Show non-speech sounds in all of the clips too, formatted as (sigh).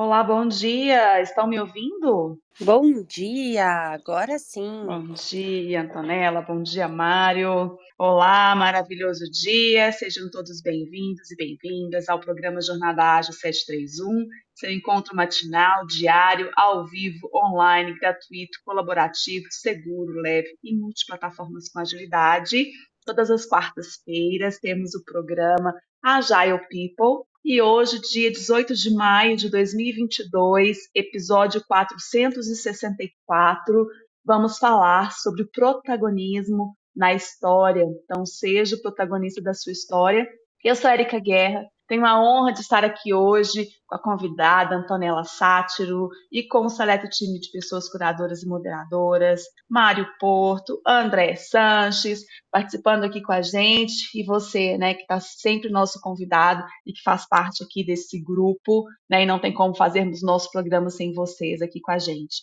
Olá, bom dia. Estão me ouvindo? Bom dia, agora sim. Bom dia, Antonella. Bom dia, Mário. Olá, maravilhoso dia. Sejam todos bem-vindos e bem-vindas ao programa Jornada Ágil 731, seu encontro matinal, diário, ao vivo, online, gratuito, colaborativo, seguro, leve e multiplataformas com agilidade. Todas as quartas-feiras temos o programa Agile People, e hoje, dia 18 de maio de 2022, episódio 464, vamos falar sobre o protagonismo na história. Então, seja o protagonista da sua história. Eu sou Erika Guerra, tenho a honra de estar aqui hoje com a convidada Antonella Sátiro e com o seleto time de pessoas curadoras e moderadoras, Mário Porto, André Sanches, participando aqui com a gente, e você, né, que está sempre nosso convidado e que faz parte aqui desse grupo, né, e não tem como fazermos nosso programa sem vocês aqui com a gente.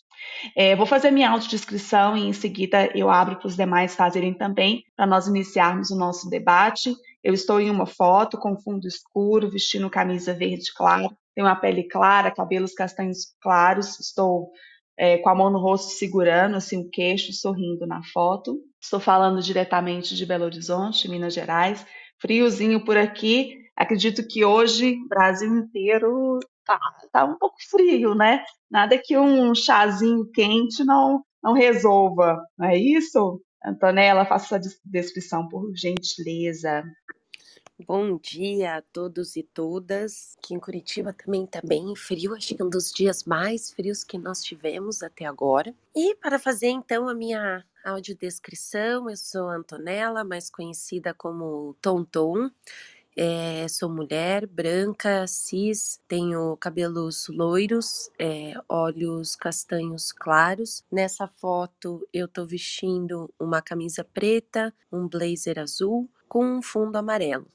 É, vou fazer minha autodescrição e em seguida eu abro para os demais fazerem também, para nós iniciarmos o nosso debate. Eu estou em uma foto com fundo escuro, vestindo camisa verde claro, tenho uma pele clara, cabelos castanhos claros, estou é, com a mão no rosto segurando assim o queixo, sorrindo na foto. Estou falando diretamente de Belo Horizonte, Minas Gerais. Friozinho por aqui. Acredito que hoje o Brasil inteiro tá, tá um pouco frio, né? Nada que um chazinho quente não não resolva, não é isso? Antonella, faça sua descrição, por gentileza. Bom dia a todos e todas. Aqui em Curitiba também está bem frio, acho que é um dos dias mais frios que nós tivemos até agora. E para fazer então a minha audiodescrição, eu sou Antonella, mais conhecida como Tonton. É, sou mulher, branca, cis, tenho cabelos loiros, é, olhos castanhos claros. Nessa foto eu estou vestindo uma camisa preta, um blazer azul com um fundo amarelo.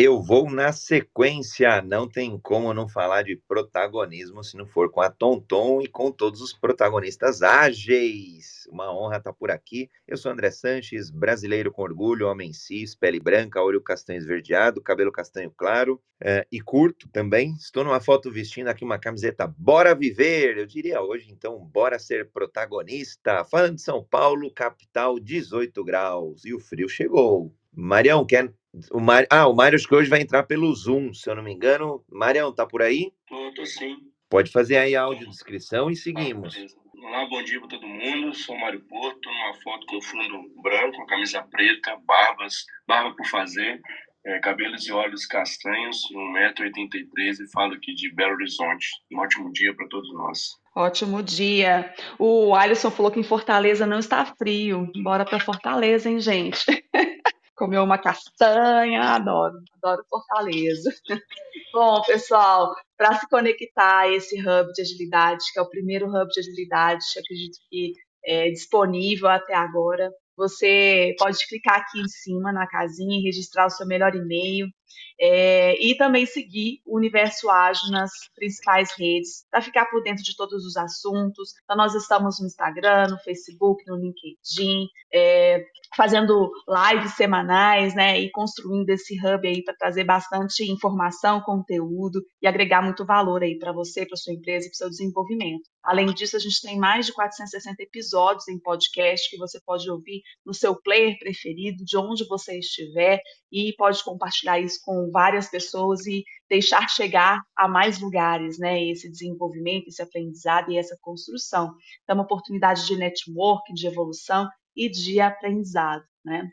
Eu vou na sequência, não tem como não falar de protagonismo se não for com a Tonton e com todos os protagonistas ágeis. Uma honra estar por aqui. Eu sou André Sanches, brasileiro com orgulho, homem cis, pele branca, olho castanho esverdeado, cabelo castanho claro é, e curto também. Estou numa foto vestindo aqui uma camiseta Bora Viver, eu diria hoje, então, bora ser protagonista. Falando de São Paulo, capital, 18 graus e o frio chegou. Marião, quer o Mar... Ah, o Mário acho que hoje vai entrar pelo Zoom, se eu não me engano. Marião, tá por aí? Tô, tô sim. Pode fazer aí a audiodescrição e seguimos. Ah, Olá, bom dia para todo mundo. Sou o Mário Porto, numa foto com fundo branco, camisa preta, barbas, barba por fazer, é, cabelos e olhos castanhos, 1,83m e falo aqui de Belo Horizonte. Um ótimo dia para todos nós. Ótimo dia. O Alisson falou que em Fortaleza não está frio. Bora para Fortaleza, hein, gente? (laughs) Comeu uma castanha, adoro, adoro Fortaleza. (laughs) Bom, pessoal, para se conectar a esse hub de agilidade, que é o primeiro hub de agilidade, acredito que é disponível até agora, você pode clicar aqui em cima na casinha e registrar o seu melhor e-mail. É, e também seguir o Universo Ágil nas principais redes para ficar por dentro de todos os assuntos. Então, nós estamos no Instagram, no Facebook, no LinkedIn, é, fazendo lives semanais, né, e construindo esse hub aí para trazer bastante informação, conteúdo e agregar muito valor aí para você, para sua empresa e para seu desenvolvimento. Além disso, a gente tem mais de 460 episódios em podcast que você pode ouvir no seu player preferido, de onde você estiver, e pode compartilhar isso com várias pessoas e deixar chegar a mais lugares, né, esse desenvolvimento, esse aprendizado e essa construção. Então, uma oportunidade de network, de evolução e de aprendizado, né?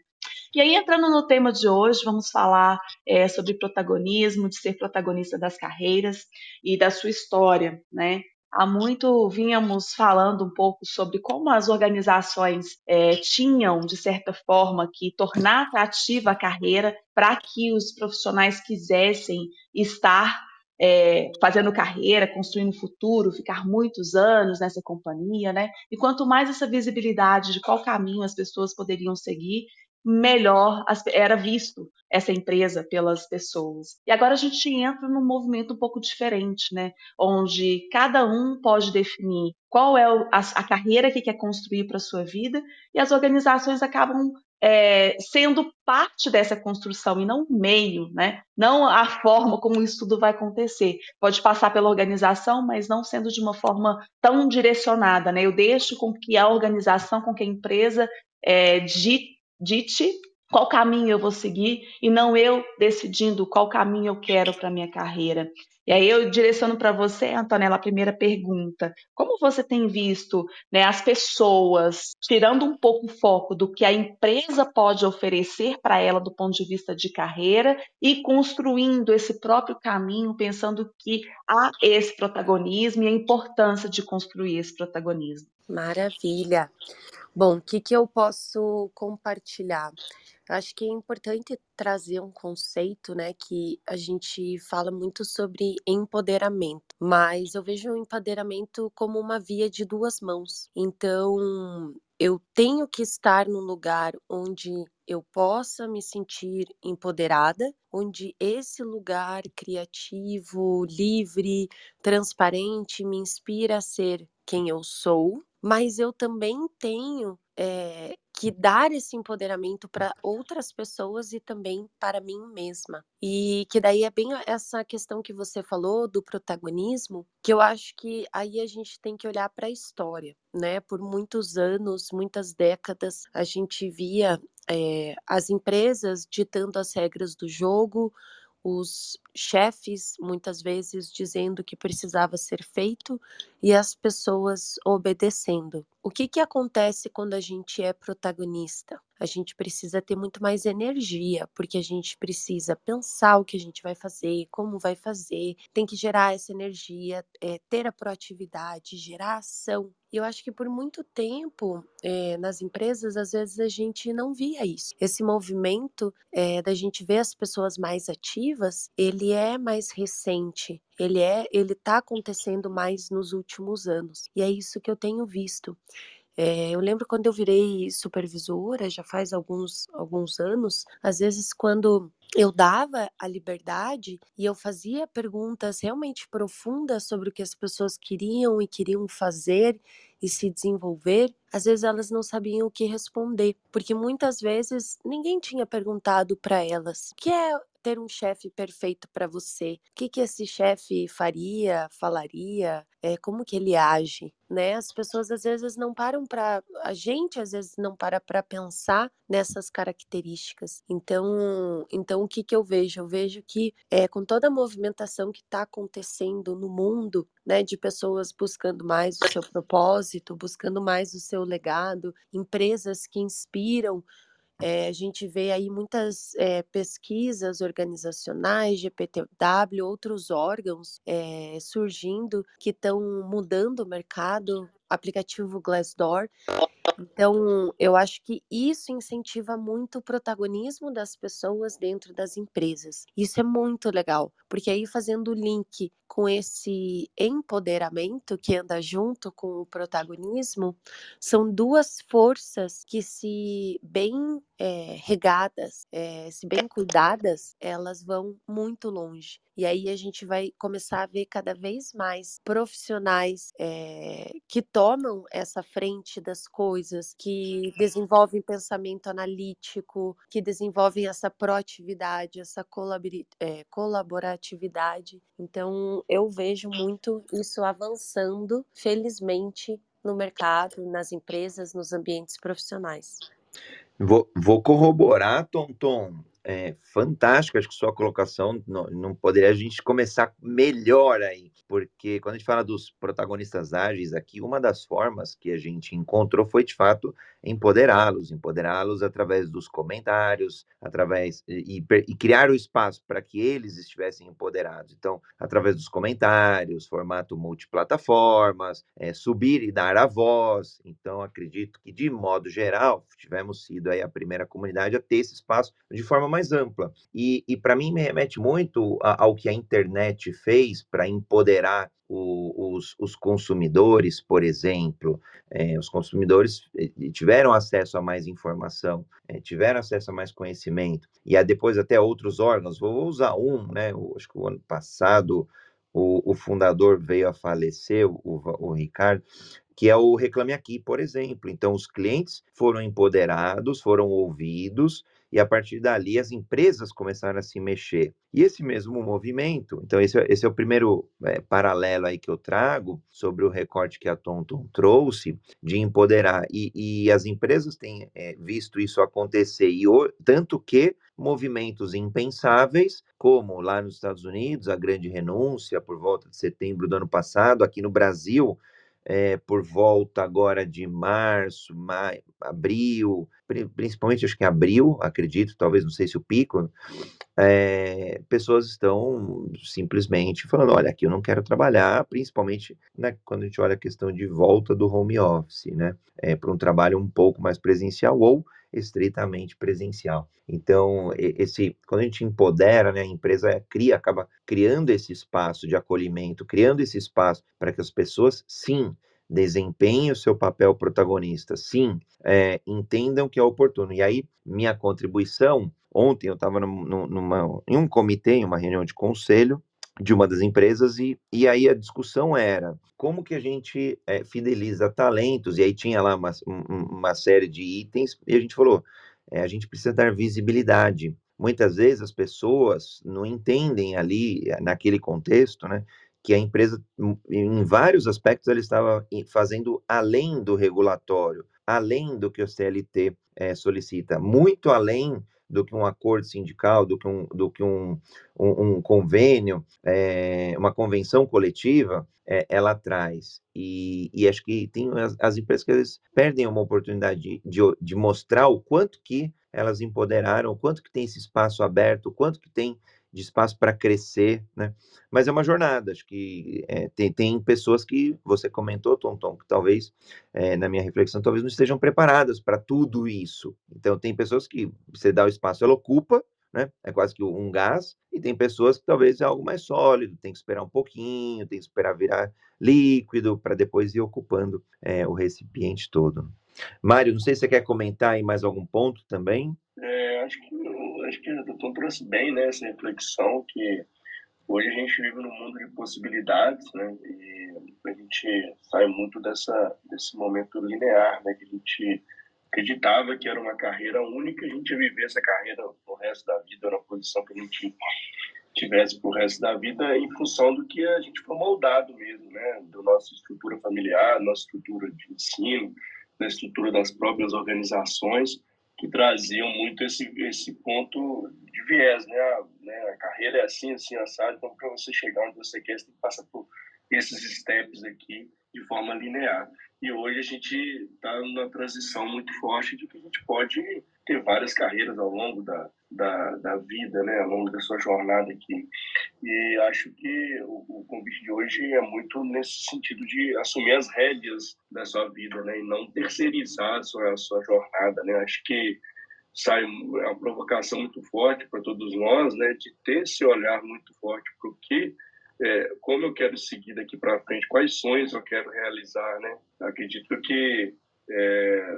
E aí, entrando no tema de hoje, vamos falar é, sobre protagonismo, de ser protagonista das carreiras e da sua história, né? Há muito vínhamos falando um pouco sobre como as organizações é, tinham, de certa forma, que tornar atrativa a carreira para que os profissionais quisessem estar é, fazendo carreira, construindo futuro, ficar muitos anos nessa companhia, né? E quanto mais essa visibilidade de qual caminho as pessoas poderiam seguir, melhor era visto essa empresa pelas pessoas. E agora a gente entra num movimento um pouco diferente, né? Onde cada um pode definir qual é a, carreira que quer construir para a sua vida e as organizações acabam é, sendo parte dessa construção e não meio, né? não a forma como isso tudo vai acontecer. Pode passar pela organização, mas não sendo de uma forma tão direcionada. Né? Eu deixo com que a organização, com que a empresa é, dite qual caminho eu vou seguir e não eu decidindo qual caminho eu quero para minha carreira. E aí eu direciono para você, Antonella, a primeira pergunta. Como você tem visto né, as pessoas tirando um pouco o foco do que a empresa pode oferecer para ela do ponto de vista de carreira e construindo esse próprio caminho, pensando que há esse protagonismo e a importância de construir esse protagonismo? Maravilha. Bom, o que, que eu posso compartilhar? Acho que é importante trazer um conceito, né, que a gente fala muito sobre empoderamento, mas eu vejo o empoderamento como uma via de duas mãos. Então, eu tenho que estar num lugar onde eu possa me sentir empoderada, onde esse lugar criativo, livre, transparente me inspira a ser quem eu sou, mas eu também tenho é, que dar esse empoderamento para outras pessoas e também para mim mesma. E que daí é bem essa questão que você falou do protagonismo, que eu acho que aí a gente tem que olhar para a história, né? Por muitos anos, muitas décadas, a gente via é, as empresas ditando as regras do jogo, os chefes muitas vezes dizendo que precisava ser feito e as pessoas obedecendo. O que, que acontece quando a gente é protagonista? A gente precisa ter muito mais energia, porque a gente precisa pensar o que a gente vai fazer, como vai fazer, tem que gerar essa energia, é, ter a proatividade, gerar ação. E eu acho que por muito tempo é, nas empresas, às vezes a gente não via isso. Esse movimento é, da gente ver as pessoas mais ativas, ele é mais recente. Ele é, ele está acontecendo mais nos últimos anos. E é isso que eu tenho visto. É, eu lembro quando eu virei supervisora, já faz alguns, alguns anos, às vezes quando eu dava a liberdade e eu fazia perguntas realmente profundas sobre o que as pessoas queriam e queriam fazer e se desenvolver, às vezes elas não sabiam o que responder, porque muitas vezes ninguém tinha perguntado para elas o que é ter um chefe perfeito para você. O que, que esse chefe faria, falaria, é, como que ele age, né? As pessoas às vezes não param para, a gente às vezes não para para pensar nessas características. Então, então o que que eu vejo? Eu vejo que é, com toda a movimentação que está acontecendo no mundo, né, de pessoas buscando mais o seu propósito, buscando mais o seu legado, empresas que inspiram é, a gente vê aí muitas é, pesquisas organizacionais, GPTW, outros órgãos é, surgindo que estão mudando o mercado, aplicativo Glassdoor. Então, eu acho que isso incentiva muito o protagonismo das pessoas dentro das empresas. Isso é muito legal, porque aí fazendo o link com esse empoderamento que anda junto com o protagonismo, são duas forças que, se bem é, regadas, é, se bem cuidadas, elas vão muito longe. E aí a gente vai começar a ver cada vez mais profissionais é, que tomam essa frente das coisas, que desenvolvem pensamento analítico, que desenvolvem essa proatividade, essa colaboratividade. Então eu vejo muito isso avançando, felizmente, no mercado, nas empresas, nos ambientes profissionais. Vou, vou corroborar, Tonton. É fantástica, acho que sua colocação não, não poderia a gente começar melhor aí, porque quando a gente fala dos protagonistas ágeis aqui, uma das formas que a gente encontrou foi de fato empoderá-los, empoderá-los através dos comentários, através e, e criar o espaço para que eles estivessem empoderados. Então, através dos comentários, formato multiplataformas, é, subir e dar a voz. Então, acredito que de modo geral tivemos sido aí a primeira comunidade a ter esse espaço de forma mais ampla. E, e para mim me remete muito ao que a internet fez para empoderar o, os, os, consumidores, por exemplo. É, os consumidores eh, tiveram acesso a mais informação, é, tiveram acesso a mais conhecimento, e a, depois até outros órgãos. Vou usar um, né? Acho que o ano passado o, o fundador veio a falecer, o, o Ricardo, que é o Reclame Aqui, por exemplo. Então, os clientes foram empoderados, foram ouvidos, e a partir dali as empresas começaram a se mexer. E esse mesmo movimento, então esse, é, esse é o primeiro é, paralelo aí que eu trago sobre o recorte que a Tonton trouxe de empoderar, e, e as empresas têm é, visto isso acontecer, e o, tanto que movimentos impensáveis, como lá nos Estados Unidos, a grande renúncia por volta de setembro do ano passado, aqui no Brasil, é, por volta agora de março, maio, abril, principalmente acho que em abril, acredito, talvez não sei se o pico, é, pessoas estão simplesmente falando, olha, aqui eu não quero trabalhar, principalmente né, quando a gente olha a questão de volta do home office, né, é, para um trabalho um pouco mais presencial ou estritamente presencial. Então, esse, quando a gente empodera, né, a empresa cria, acaba criando esse espaço de acolhimento, criando esse espaço para que as pessoas, sim, desempenhem o seu papel protagonista, sim, é, entendam que é oportuno. E aí, minha contribuição, ontem eu estava em um comitê, em uma reunião de conselho, de uma das empresas e, e aí a discussão era como que a gente é, fideliza talentos e aí tinha lá uma, uma série de itens e a gente falou é, a gente precisa dar visibilidade muitas vezes as pessoas não entendem ali naquele contexto né que a empresa em vários aspectos ela estava fazendo além do regulatório além do que o CLT é, solicita muito além do que um acordo sindical, do que um, do que um, um, um convênio, é, uma convenção coletiva, é, ela traz. E, e, acho que tem as, as empresas que eles perdem uma oportunidade de, de, de mostrar o quanto que elas empoderaram, o quanto que tem esse espaço aberto, o quanto que tem de espaço para crescer, né? Mas é uma jornada, acho que é, tem, tem pessoas que você comentou, Tonton, que talvez, é, na minha reflexão, talvez não estejam preparadas para tudo isso. Então, tem pessoas que você dá o espaço, ela ocupa, né? É quase que um gás, e tem pessoas que talvez é algo mais sólido, tem que esperar um pouquinho, tem que esperar virar líquido para depois ir ocupando é, o recipiente todo. Mário, não sei se você quer comentar aí mais algum ponto também. É, acho que acho que o doutor trouxe bem né, essa reflexão que hoje a gente vive num mundo de possibilidades, né? E a gente sai muito dessa desse momento linear, né? Que a gente acreditava que era uma carreira única, a gente ia viver essa carreira o resto da vida, na posição que a gente tivesse pro resto da vida em função do que a gente foi moldado mesmo, né? Da nossa estrutura familiar, nossa estrutura de ensino, da estrutura das próprias organizações que traziam muito esse, esse ponto de viés, né? A, né? a carreira é assim, assim, assado, então para você chegar onde você quer, você tem que passar por esses steps aqui de forma linear. E hoje a gente está numa transição muito forte de que a gente pode ter várias carreiras ao longo da, da, da vida, né, ao longo da sua jornada aqui. E acho que o, convite de hoje é muito nesse sentido de assumir as rédeas da sua vida, né, e não terceirizar a sua, a sua jornada, né. Acho que sai é uma provocação muito forte para todos nós, né, de ter esse olhar muito forte para o que é, como eu quero seguir daqui para frente, quais sonhos eu quero realizar, né? Acredito que é,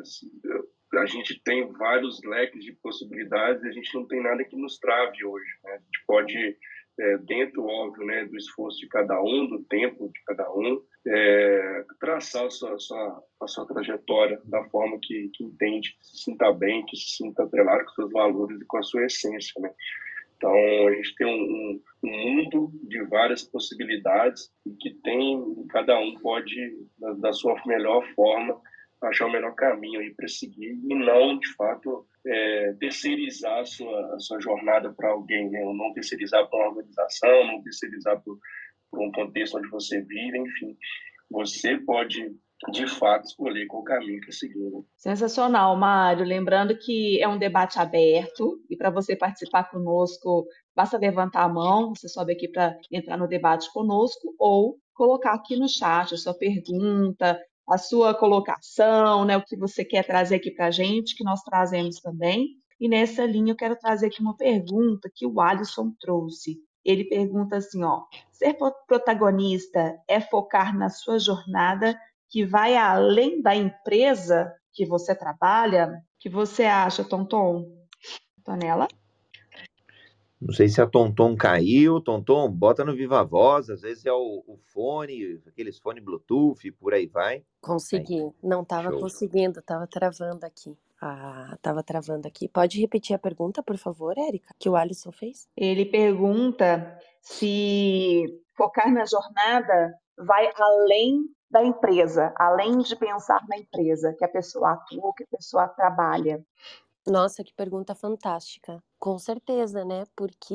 a gente tem vários leques de possibilidades e a gente não tem nada que nos trave hoje. Né? A gente pode, é, dentro, óbvio, né, do esforço de cada um, do tempo de cada um, é, traçar a sua, a, sua, a sua trajetória da forma que, que entende, que se sinta bem, que se sinta atrelado com seus valores e com a sua essência. Né? Então, a gente tem um, um, mundo de várias possibilidades e que tem, cada um pode, da, da sua melhor forma, achar o melhor caminho aí para seguir e não, de fato, é, terceirizar a sua, a sua jornada para alguém, né? não terceirizar para uma organização, não terceirizar para um contexto onde você vive, enfim. Você pode de fato escolher qual caminho que seguir. Né? Sensacional, Mário. Lembrando que é um debate aberto e para você participar conosco, basta levantar a mão, você sobe aqui para entrar no debate conosco ou colocar aqui no chat a sua pergunta, a sua colocação, né, o que você quer trazer aqui para a gente, que nós trazemos também. E nessa linha eu quero trazer aqui uma pergunta que o Alisson trouxe. Ele pergunta assim, ó, ser protagonista é focar na sua jornada que vai além da empresa que você trabalha? Que você acha, Tonton? Tonela? Não sei se a Tonton caiu. Tonton, bota no Viva Voz. Às vezes é o, o fone, aqueles fone Bluetooth, por aí vai. Consegui. Aí. Não estava conseguindo, estava travando aqui. Ah, estava travando aqui. Pode repetir a pergunta, por favor, Érica, que o Alisson fez? Ele pergunta se focar na jornada vai além da empresa, além de pensar na empresa, que a pessoa atua, que a pessoa trabalha. Nossa, que pergunta fantástica. Com certeza, né? Porque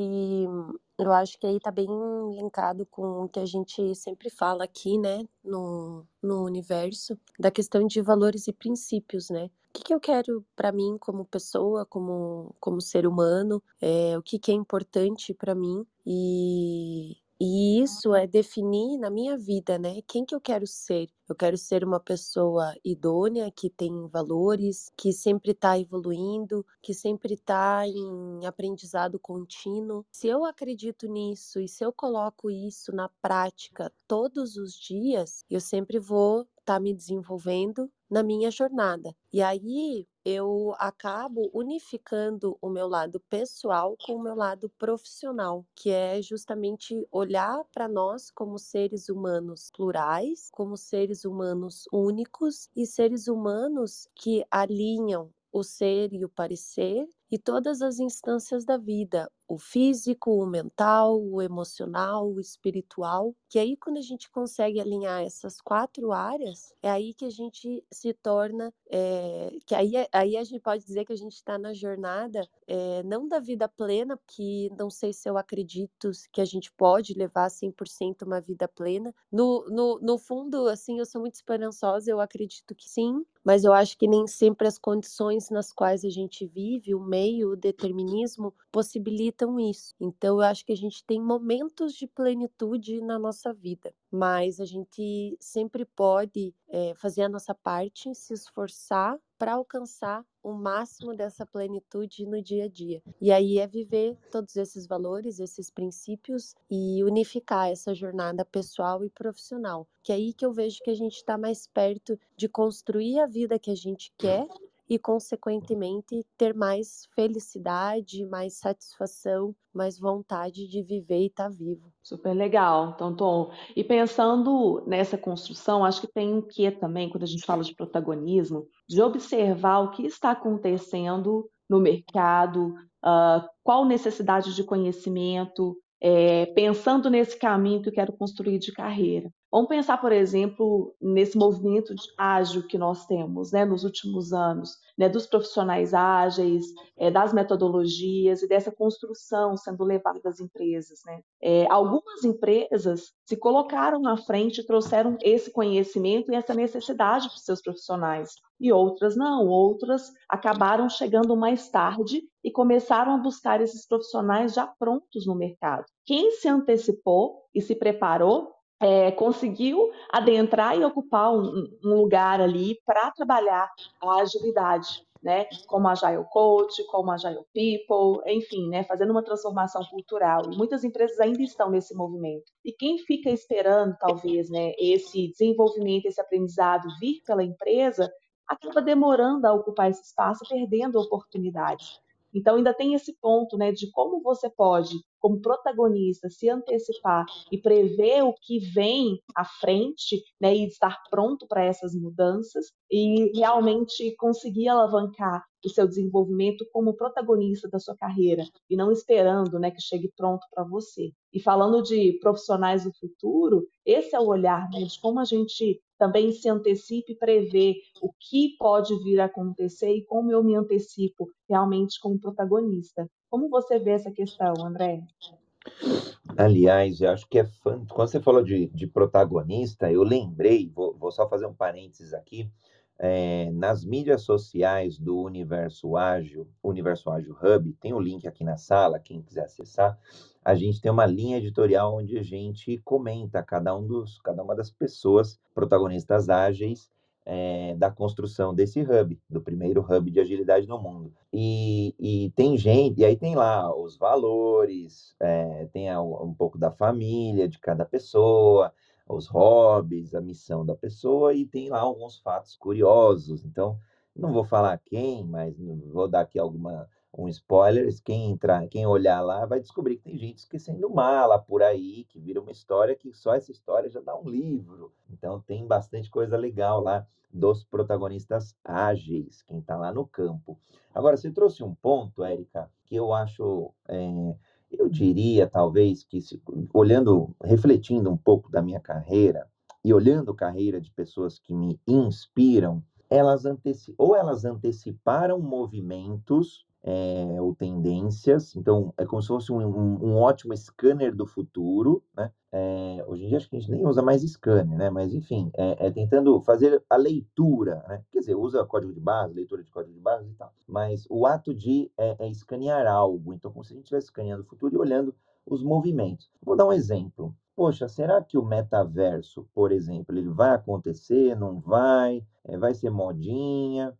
eu acho que aí tá bem linkado com o que a gente sempre fala aqui, né? No, no universo, da questão de valores e princípios, né? O que, que eu quero para mim como pessoa, como, como ser humano, é, o que, que é importante para mim e, e isso é definir na minha vida, né? Quem que eu quero ser? Eu quero ser uma pessoa idônea, que tem valores, que sempre está evoluindo, que sempre está em aprendizado contínuo. Se eu acredito nisso e se eu coloco isso na prática todos os dias, eu sempre vou estar tá me desenvolvendo na minha jornada. E aí eu acabo unificando o meu lado pessoal com o meu lado profissional, que é justamente olhar para nós como seres humanos plurais, como seres humanos únicos e seres humanos que alinham o ser e o parecer e todas as instâncias da vida, o físico, o mental, o emocional, o espiritual, que aí quando a gente consegue alinhar essas quatro áreas, é aí que a gente se torna, é, que aí, aí a gente pode dizer que a gente está na jornada é, não da vida plena, que não sei se eu acredito que a gente pode levar 100% uma vida plena. No, no, no fundo, assim, eu sou muito esperançosa, eu acredito que sim, mas eu acho que nem sempre as condições nas quais a gente vive, o meio, o determinismo, possibilitam isso. Então, eu acho que a gente tem momentos de plenitude na nossa vida, mas a gente sempre pode é, fazer a nossa parte, se esforçar para alcançar o máximo dessa plenitude no dia a dia. E aí é viver todos esses valores, esses princípios e unificar essa jornada pessoal e profissional. Que é aí que eu vejo que a gente está mais perto de construir a vida que a gente quer e, consequentemente, ter mais felicidade, mais satisfação, mais vontade de viver e estar tá vivo. Super legal, então, Tom. E pensando nessa construção, acho que tem um quê também, quando a gente fala de protagonismo, de observar o que está acontecendo no mercado, uh, qual necessidade de conhecimento, é, pensando nesse caminho que eu quero construir de carreira. Vamos pensar, por exemplo, nesse movimento ágil que nós temos né, nos últimos anos, né, dos profissionais ágeis, é, das metodologias e dessa construção sendo levada às empresas. Né? É, algumas empresas se colocaram na frente e trouxeram esse conhecimento e essa necessidade para os seus profissionais, e outras não, outras acabaram chegando mais tarde e começaram a buscar esses profissionais já prontos no mercado. Quem se antecipou e se preparou é, conseguiu adentrar e ocupar um, um lugar ali para trabalhar a agilidade, né? Como Agile Coach, como Agile People, enfim, né? Fazendo uma transformação cultural. Muitas empresas ainda estão nesse movimento. E quem fica esperando, talvez, né, esse desenvolvimento, esse aprendizado vir pela empresa, acaba demorando a ocupar esse espaço, perdendo oportunidades. Então, ainda tem esse ponto né, de como você pode, como protagonista, se antecipar e prever o que vem à frente né, e estar pronto para essas mudanças e realmente conseguir alavancar o seu desenvolvimento como protagonista da sua carreira e não esperando né, que chegue pronto para você. E falando de profissionais do futuro, esse é o olhar né, de como a gente também se antecipe e prevê o que pode vir a acontecer e como eu me antecipo realmente como protagonista. Como você vê essa questão, André? Aliás, eu acho que é fã. Quando você falou de, de protagonista, eu lembrei, vou, vou, só fazer um parênteses aqui. É, nas mídias sociais do Universo Ágil, Universo Ágil Hub, tem o um link aqui na sala, quem quiser acessar a gente tem uma linha editorial onde a gente comenta cada um dos, cada uma das pessoas protagonistas ágeis é, da construção desse hub, do primeiro hub de agilidade no mundo. E, e tem gente, e aí tem lá os valores, é, tem um pouco da família de cada pessoa, os hobbies, a missão da pessoa, e tem lá alguns fatos curiosos. Então, não vou falar quem, mas vou dar aqui alguma um spoiler, quem entrar, quem olhar lá vai descobrir que tem gente esquecendo mala por aí, que vira uma história que só essa história já dá um livro. Então tem bastante coisa legal lá dos protagonistas ágeis, quem está lá no campo. Agora, você trouxe um ponto, Érica, que eu acho, é, eu diria talvez que se, olhando, refletindo um pouco da minha carreira e olhando a carreira de pessoas que me inspiram, elas anteci ou elas anteciparam movimentos é, ou tendências. Então, é como se fosse um, um, um ótimo scanner do futuro, né? É, hoje em dia acho que a gente nem usa mais scanner, né? Mas enfim, é, é tentando fazer a leitura, né? Quer dizer, usa código de base, leitura de código de base e tal. Mas o ato de é, é escanear algo. Então, como se a gente estivesse escaneando o futuro e olhando os movimentos. Vou dar um exemplo. Poxa, será que o metaverso, por exemplo, ele vai acontecer? Não vai? É, vai ser modinha?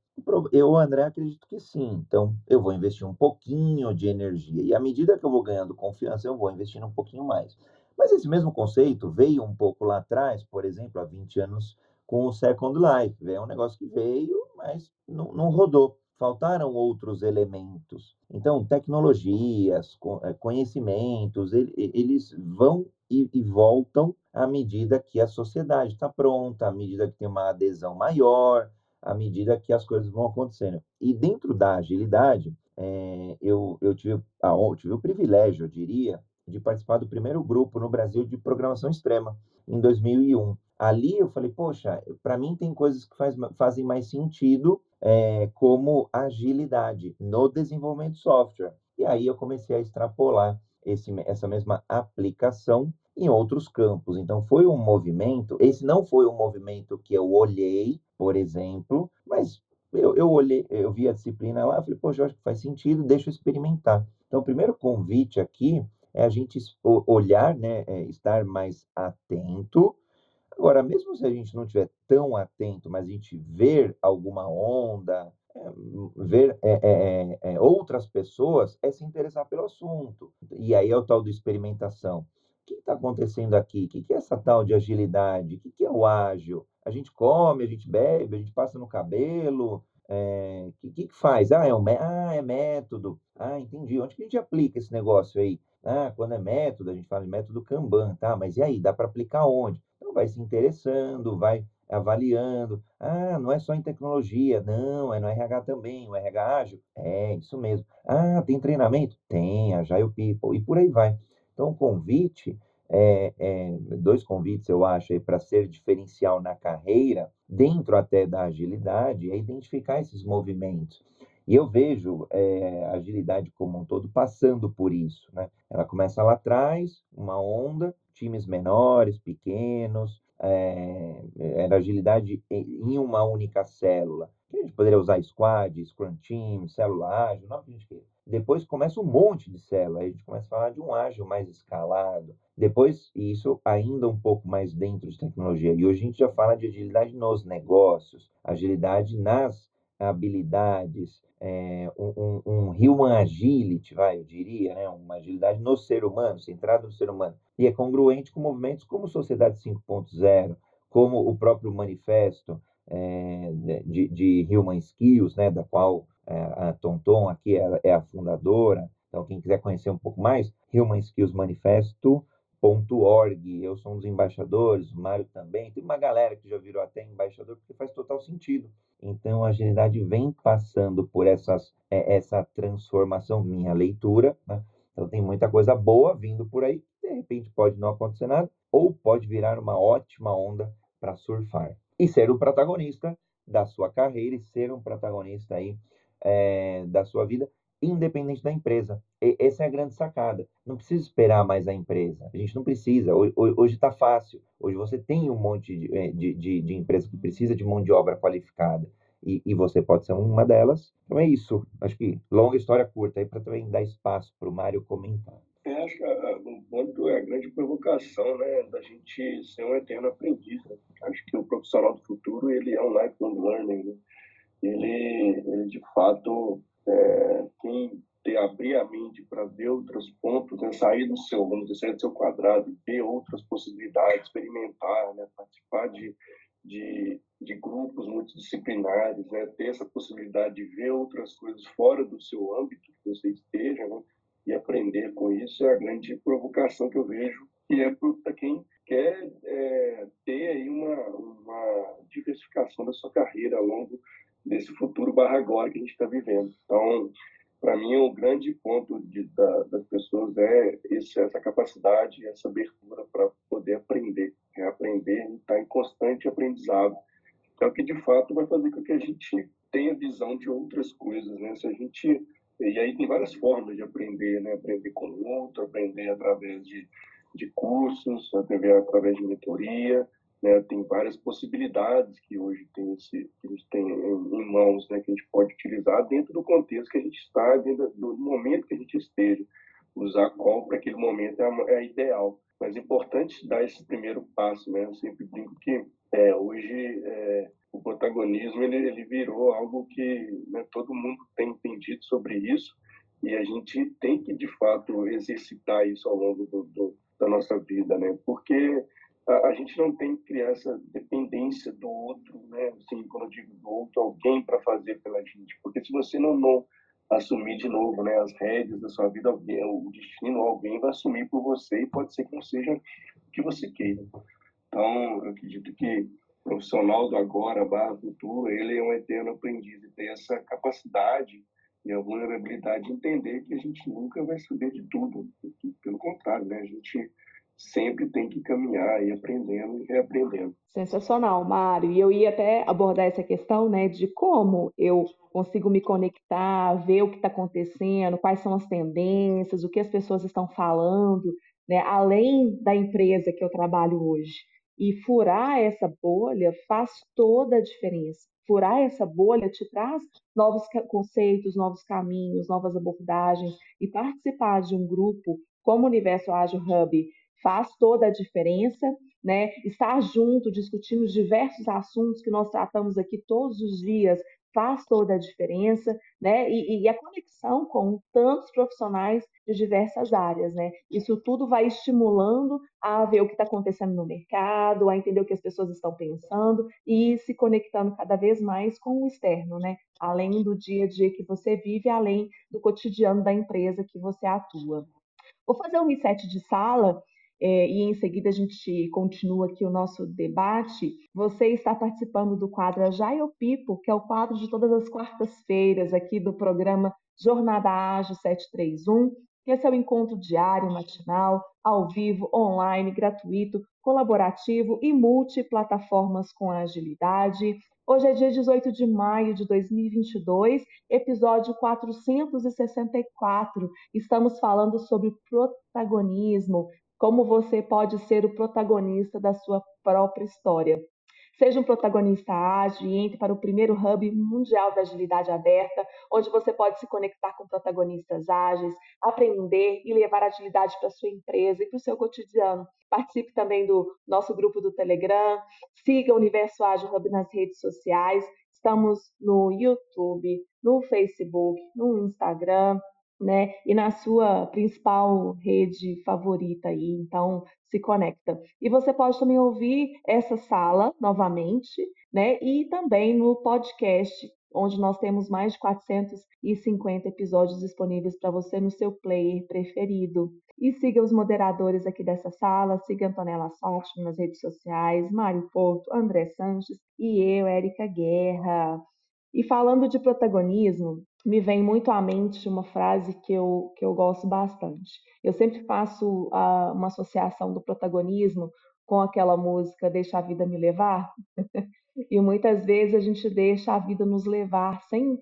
Eu, André, acredito que sim. Então, eu vou investir um pouquinho de energia. E à medida que eu vou ganhando confiança, eu vou investindo um pouquinho mais. Mas esse mesmo conceito veio um pouco lá atrás, por exemplo, há 20 anos, com o Second Life. É um negócio que veio, mas não, não rodou. Faltaram outros elementos. Então, tecnologias, é, conhecimentos, eles vão e, e voltam à medida que a sociedade está pronta, à medida que tem uma adesão maior, à medida que as coisas vão acontecendo. E dentro da agilidade, é, eu, eu, tive, eu tive o privilégio, eu diria, de participar do primeiro grupo no Brasil de programação extrema, em 2001. Ali eu falei, poxa, para mim tem coisas que faz, fazem mais sentido, é, como agilidade no desenvolvimento de software. E aí eu comecei a extrapolar esse, essa mesma aplicação em outros campos. Então, foi um movimento. Esse não foi um movimento que eu olhei, por exemplo, mas eu, eu olhei, eu vi a disciplina lá, falei, poxa, eu acho que faz sentido, deixa eu experimentar. Então, o primeiro convite aqui é a gente olhar, né, é estar mais atento. Agora, mesmo se a gente não estiver tão atento, mas a gente ver alguma onda, é, ver é, é, é, é, outras pessoas, é se interessar pelo assunto. E aí é o tal do experimentação. O que está acontecendo aqui? O que, é essa tal de agilidade? O que, é o ágil? A gente come, a gente bebe, a gente passa no cabelo. O é, que, que, faz? Ah é, um, ah, é método. Ah, entendi. Onde que a gente aplica esse negócio aí? Ah, quando é método, a gente fala de método Kanban, tá? Mas e aí, dá para aplicar onde? Então vai se interessando, vai avaliando. Ah, não é só em tecnologia, não, é no RH também, o RH ágil? É, isso mesmo. Ah, tem treinamento? Tem, Agile People, e por aí vai. Então, o convite, é, é, dois convites eu acho para ser diferencial na carreira, dentro até da agilidade, é identificar esses movimentos. E eu vejo é, a agilidade como um todo passando por isso. Né? Ela começa lá atrás, uma onda, times menores, pequenos, é, era agilidade em uma única célula. A gente poderia usar squad, scrum team, célula ágil, não que a gente. Depois começa um monte de célula, aí a gente começa a falar de um ágil mais escalado. Depois, isso ainda um pouco mais dentro de tecnologia. E hoje a gente já fala de agilidade nos negócios, agilidade nas habilidades, é, um, um, um human agility, vai, eu diria, né? uma agilidade no ser humano, centrado no ser humano. E é congruente com movimentos como Sociedade 5.0, como o próprio manifesto é, de, de Human Skills, né? da qual a Tonton aqui é, é, a fundadora. Então, quem quiser conhecer um pouco mais, Human Skills Manifesto, .org. Eu sou um dos embaixadores, o Mário também. Tem uma galera que já virou até embaixador, porque faz total sentido. Então, a agilidade vem passando por essas, é, essa transformação, minha leitura. Né? Então, tem muita coisa boa vindo por aí. De repente, pode não acontecer nada, ou pode virar uma ótima onda para surfar. E ser o protagonista da sua carreira e ser um protagonista aí é, da sua vida independente da empresa. E, essa é a grande sacada. Não precisa esperar mais a empresa. A gente não precisa. Hoje está fácil. Hoje você tem um monte de, eh, de, de, de empresa que precisa de mão de obra qualificada. E, e, você pode ser uma delas. Então é isso. Acho que longa história curta aí para também dar espaço para o Mário comentar. É, acho que um ponto é a grande provocação, né, da gente ser um eterno aprendiz. Né? Acho que o profissional do futuro ele é um lifelong learning. Né? Ele, ele de fato é, quem ter, abrir a mente para ver outros pontos, né, sair do seu, vamos dizer, sair do seu quadrado, ver outras possibilidades, experimentar, né, participar de, de, de grupos multidisciplinares, né? ter essa possibilidade de ver outras coisas fora do seu âmbito que você esteja, né? e aprender com isso é a grande provocação que eu vejo, que é para quem quer é, ter aí uma, uma diversificação da sua carreira ao longo desse futuro barra agora que a gente está vivendo. Então, para mim, o grande ponto de, da, das pessoas é esse, essa capacidade, essa abertura para poder aprender, reaprender e estar tá em constante aprendizado. É o que, de fato, vai fazer com que a gente tenha visão de outras coisas. Né? Se a gente e aí tem várias formas de aprender, né? Aprender com o outro, aprender através de, de cursos, aprender através de mentoria, né? Tem várias possibilidades que hoje tem esse, que a gente tem em, mãos, né? Que a gente pode utilizar dentro do contexto que a gente está, dentro do momento que a gente esteja. Usar qual para aquele momento é, é ideal. Mas é importante dar esse primeiro passo, né? Eu sempre brinco que é, hoje é, o protagonismo ele, ele virou algo que né, todo mundo tem entendido sobre isso e a gente tem que de fato exercitar isso ao longo do, do, da nossa vida, né? Porque a, a, gente não tem essa dependência do outro, né? Assim, quando eu digo do outro, alguém para fazer pela gente, porque se você não, não assumir de novo, né, as rédeas da sua vida, alguém, o destino, alguém vai assumir por você e pode ser que não seja o que você queira. Então, eu acredito que profissional do agora barra futuro, ele é um eterno aprendiz e tem essa capacidade e a vulnerabilidade de entender que a gente nunca vai saber de tudo. Pelo contrário, né? A gente sempre tem que caminhar e aprendendo e reaprendendo. Sensacional, Mário. E eu ia até abordar essa questão, né, de como eu consigo me conectar, ver o que está acontecendo, quais são as tendências, o que as pessoas estão falando, né, além da empresa que eu trabalho hoje. E furar essa bolha faz toda a diferença. Furar essa bolha te traz novos conceitos, novos caminhos, novas abordagens. E participar de um grupo como o Universo Ágil Hub faz toda a diferença, né? Estar junto, discutindo diversos assuntos que nós tratamos aqui todos os dias, faz toda a diferença, né? E, e, a conexão com tantos profissionais de diversas áreas, né? Isso tudo vai estimulando a ver o que está acontecendo no mercado, a entender o que as pessoas estão pensando e se conectando cada vez mais com o externo, né? Além do dia a dia que você vive, além do cotidiano da empresa que você atua. Vou fazer um reset de sala é, e em seguida a gente continua aqui o nosso debate. Você está participando do quadro Agile People, que é o quadro de todas as quartas-feiras aqui do programa Jornada Ágil 731, que é seu encontro diário, matinal, ao vivo, online, gratuito, colaborativo e multiplataformas com agilidade. Hoje é dia 18 de maio de 2022, episódio 464. Estamos falando sobre protagonismo, como você pode ser o protagonista da sua própria história. Seja um protagonista ágil e entre para o primeiro hub mundial da agilidade aberta, onde você pode se conectar com protagonistas ágeis, aprender e levar agilidade para a sua empresa e para o seu cotidiano. Participe também do nosso grupo do Telegram, siga o Universo Ágil Hub nas redes sociais. Estamos no YouTube, no Facebook, no Instagram, né? E na sua principal rede favorita aí, então se conecta. E você pode também ouvir essa sala novamente, né? E também no podcast, onde nós temos mais de 450 episódios disponíveis para você no seu player preferido. E siga os moderadores aqui dessa sala, siga Antonella Sotti nas redes sociais, Mário Porto, André Sanches e eu, Érica Guerra. E falando de protagonismo, me vem muito à mente uma frase que eu, que eu gosto bastante. Eu sempre faço uh, uma associação do protagonismo com aquela música Deixa a Vida Me Levar. (laughs) e muitas vezes a gente deixa a vida nos levar sem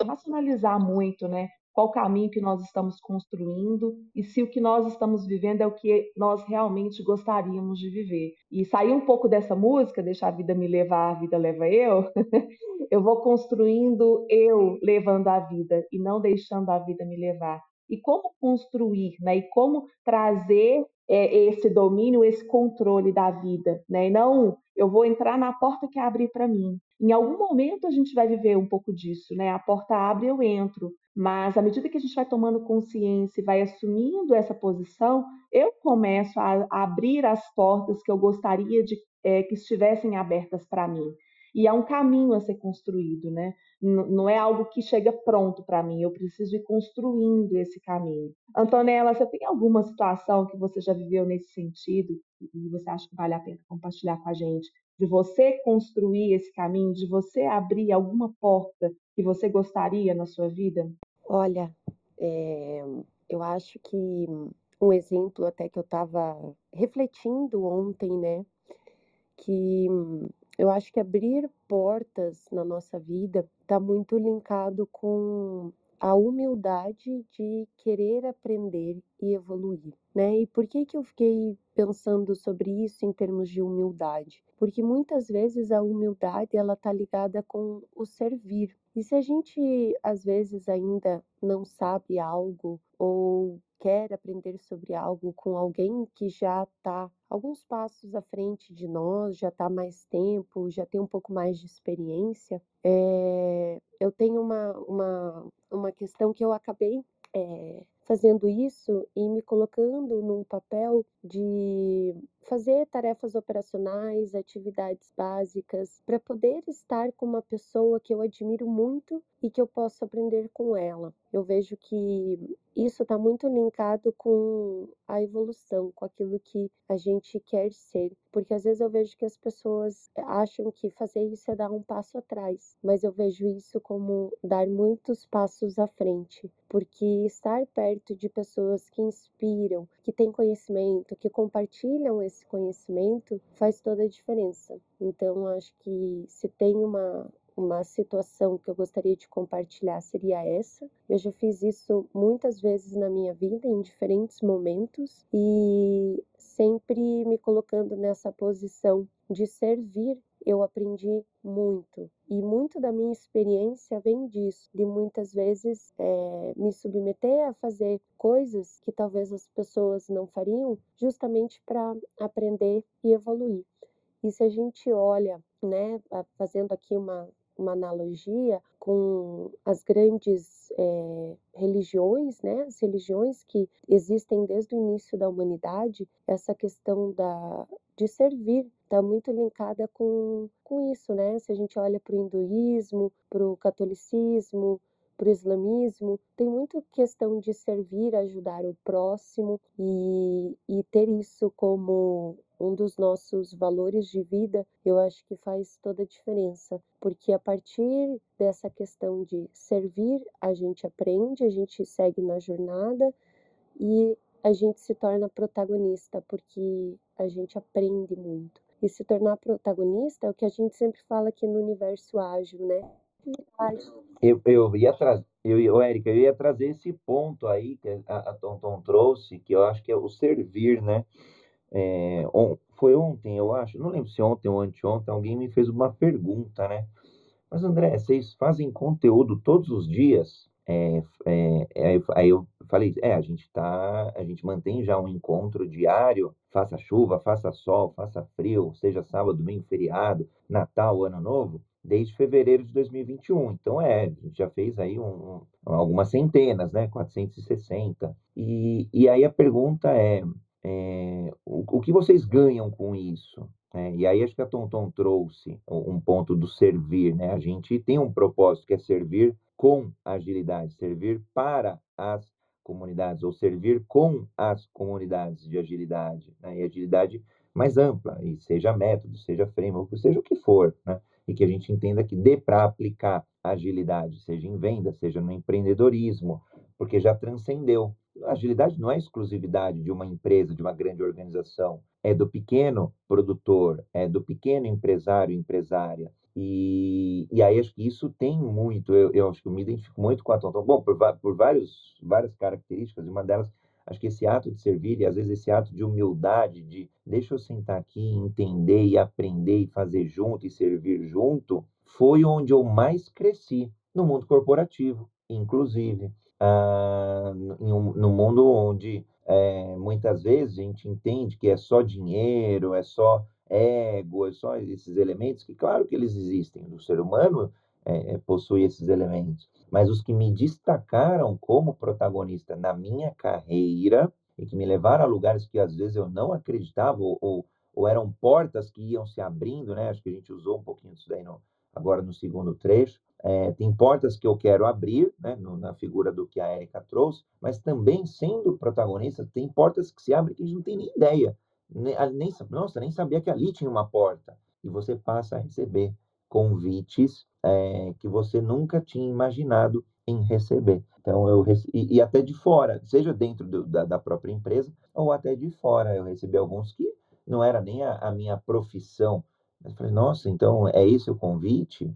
racionalizar muito, né? Qual caminho que nós estamos construindo e se o que nós estamos vivendo é o que nós realmente gostaríamos de viver. E sair um pouco dessa música, deixar a vida me levar, a vida leva eu, (laughs) eu vou construindo eu levando a vida e não deixando a vida me levar. E como construir, né? E como trazer é, esse domínio, esse controle da vida, né? E não eu vou entrar na porta que abre para mim. Em algum momento a gente vai viver um pouco disso, né? A porta abre, eu entro. Mas à medida que a gente vai tomando consciência e vai assumindo essa posição, eu começo a, abrir as portas que eu gostaria de é, que estivessem abertas para mim. E é um caminho a ser construído, né? não é algo que chega pronto para mim, eu preciso ir construindo esse caminho. Antonella, você tem alguma situação que você já viveu nesse sentido e você acha que vale a pena compartilhar com a gente? De você construir esse caminho, de você abrir alguma porta que você gostaria na sua vida? Olha, é, eu acho que um exemplo até que eu estava refletindo ontem, né? Que eu acho que abrir portas na nossa vida está muito linkado com a humildade de querer aprender e evoluir, né? E por que que eu fiquei pensando sobre isso em termos de humildade? Porque muitas vezes a humildade ela tá ligada com o servir. E se a gente às vezes ainda não sabe algo ou quer aprender sobre algo com alguém que já está alguns passos à frente de nós, já está mais tempo, já tem um pouco mais de experiência, é, eu tenho uma, uma, uma questão que eu acabei é, fazendo isso e me colocando num papel de fazer tarefas operacionais, atividades básicas, para poder estar com uma pessoa que eu admiro muito e que eu posso aprender com ela. Eu vejo que isso está muito linkado com a evolução, com aquilo que a gente quer ser. Porque às vezes eu vejo que as pessoas acham que fazer isso é dar um passo atrás, mas eu vejo isso como dar muitos passos à frente. Porque estar perto de pessoas que inspiram, que têm conhecimento, que compartilham esse conhecimento, faz toda a diferença. Então, acho que se tem uma, uma situação que eu gostaria de compartilhar seria essa. Eu já fiz isso muitas vezes na minha vida, em diferentes momentos, e sempre me colocando nessa posição de servir, eu aprendi muito. E muito da minha experiência vem disso, de muitas vezes é, me submeter a fazer coisas que talvez as pessoas não fariam, justamente para aprender e evoluir. E se a gente olha, né, fazendo aqui uma uma analogia com as grandes é, religiões, né? As religiões que existem desde o início da humanidade, essa questão da, de servir está muito linkada com, com isso, né? Se a gente olha para o hinduísmo, para o catolicismo, para o islamismo, tem muito questão de servir, ajudar o próximo e, e ter isso como um dos nossos valores de vida, eu acho que faz toda a diferença, porque a partir dessa questão de servir, a gente aprende, a gente segue na jornada e a gente se torna protagonista, porque a gente aprende muito. E se tornar protagonista é o que a gente sempre fala aqui no universo ágil, né? Eu, eu ia trazer, eu, Érica, eu ia trazer esse ponto aí que a, a Tom trouxe, que eu acho que é o servir, né? É, on, foi ontem, eu acho, não lembro se ontem ou anteontem, alguém me fez uma pergunta, né? Mas André, vocês fazem conteúdo todos os dias? É, é, é, aí eu falei, é, a gente tá, a gente mantém já um encontro diário, faça chuva, faça sol, faça frio, seja sábado, domingo, feriado, Natal, Ano Novo, desde fevereiro de 2021. Então, é, a gente já fez aí um, um, algumas centenas, né? 460. E, e aí a pergunta é, é o, o, que vocês ganham com isso? É, e aí acho que a Tonton trouxe um ponto do servir, né? A gente tem um propósito que é servir com agilidade, servir para as comunidades ou servir com as comunidades de agilidade, né? E agilidade mais ampla, e seja método, seja framework, seja o que for, né? e que a gente entenda que dê para aplicar agilidade, seja em venda, seja no empreendedorismo, porque já transcendeu. Agilidade não é exclusividade de uma empresa, de uma grande organização, é do pequeno produtor, é do pequeno empresário, empresária. E, e aí acho que isso tem muito, eu, eu acho que eu me identifico muito com a Tonton, bom, por, por vários, várias características, e uma delas Acho que esse ato de servir e às vezes esse ato de humildade, de deixa eu sentar aqui, entender e aprender e fazer junto e servir junto, foi onde eu mais cresci no mundo corporativo, inclusive. Ah, um, no mundo onde é, muitas vezes a gente entende que é só dinheiro, é só ego, é só esses elementos, que claro que eles existem, o ser humano é, é, possui esses elementos, mas os que me destacaram como protagonista na minha carreira e que me levaram a lugares que às vezes eu não acreditava, ou, ou, ou eram portas que iam se abrindo, né? Acho que a gente usou um pouquinho disso daí no, agora no segundo trecho. É, tem portas que eu quero abrir, né, no, na figura do que a Erika trouxe, mas também, sendo protagonista, tem portas que se abrem que a gente não tem nem ideia. Nem, nossa, nem sabia que ali tinha uma porta. E você passa a receber convites é, que você nunca tinha imaginado em receber. Então, eu e, e até de fora, seja dentro do, da, da, própria empresa ou até de fora. Eu recebi alguns que não era nem a, a minha profissão. Mas falei, nossa, então é esse o convite?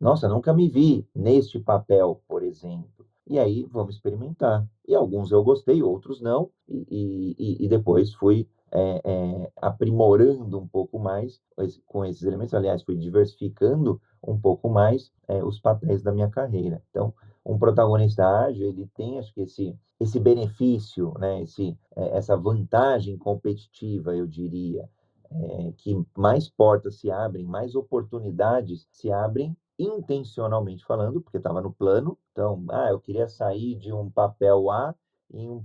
Nossa, nunca me vi neste papel, por exemplo. E aí, vamos experimentar. E alguns eu gostei, outros não. E, e, e depois fui é, é, aprimorando um pouco mais com esses elementos. Aliás, fui diversificando um pouco mais é, os papéis da minha carreira. Então, um protagonista ágil, ele tem, acho que, esse, esse benefício, né, esse, é, essa vantagem competitiva, eu diria, é, que mais portas se abrem, mais oportunidades se abrem intencionalmente falando, porque estava no plano. Então, ah, eu queria sair de um papel A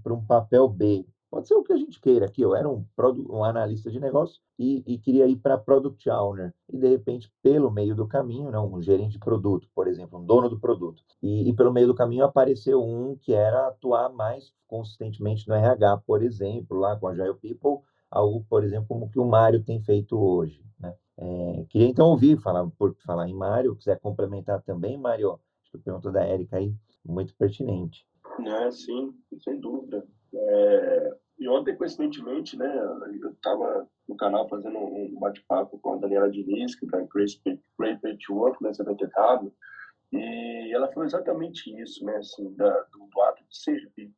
para um papel B. Pode ser o que a gente queira aqui. Eu era um, um analista de negócio e, e queria ir para Product Owner. E, de repente, pelo meio do caminho, não, um gerente de produto, por exemplo, um dono do produto. E, e pelo meio do caminho apareceu um que era atuar mais consistentemente no RH, por exemplo, lá com a Agile People, algo, por exemplo, como que o Mário tem feito hoje. Né? É, queria então ouvir, falar, por falar em Mário, quiser complementar também, Mário, acho que a pergunta da Érica aí, muito pertinente. É, sim, sem dúvida. É, e ontem, coincidentemente, né, eu estava no canal fazendo um bate-papo com a Daniela Diniz, que está em Great Work, né, CBTW, e ela falou exatamente isso, né, assim, da, do, do ato de servir.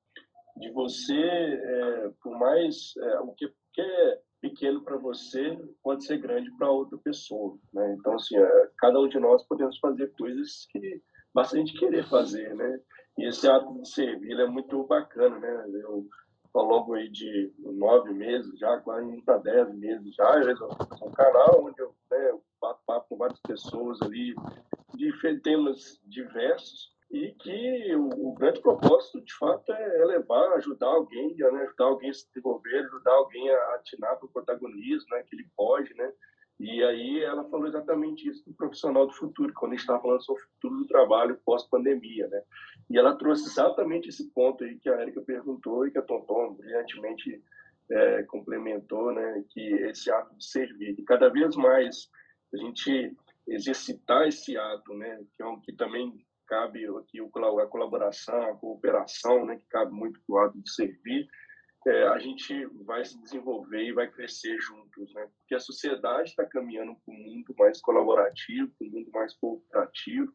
De você, é, por mais, é, o que, que é pequeno para você pode ser grande para outra pessoa, né? Então, assim, é, cada um de nós podemos fazer coisas que basta a gente querer fazer, né? E esse ato de servir é muito bacana, né? Eu, ao aí de nove meses, já quase para dez meses já, eu resolvi fazer um canal onde eu né, bato papo com várias pessoas ali de temas diversos e que o, o, grande propósito, de fato, é, é levar, ajudar alguém, né, ajudar alguém a se desenvolver, ajudar alguém a atinar para o protagonismo, né, que ele pode, né, e aí ela falou exatamente isso do profissional do futuro, quando a gente estava falando sobre o futuro do trabalho pós-pandemia, né? E ela trouxe exatamente esse ponto aí que a Erika perguntou e que a Tonton brilhantemente é, complementou, né? Que esse ato de servir, e cada vez mais a gente exercitar esse ato, né? Que é um que também cabe aqui a colaboração, a cooperação, né, que cabe muito o ato de servir, é, a gente vai se desenvolver e vai crescer juntos, né? Porque a sociedade está caminhando para um mundo mais colaborativo, para um mundo mais cooperativo,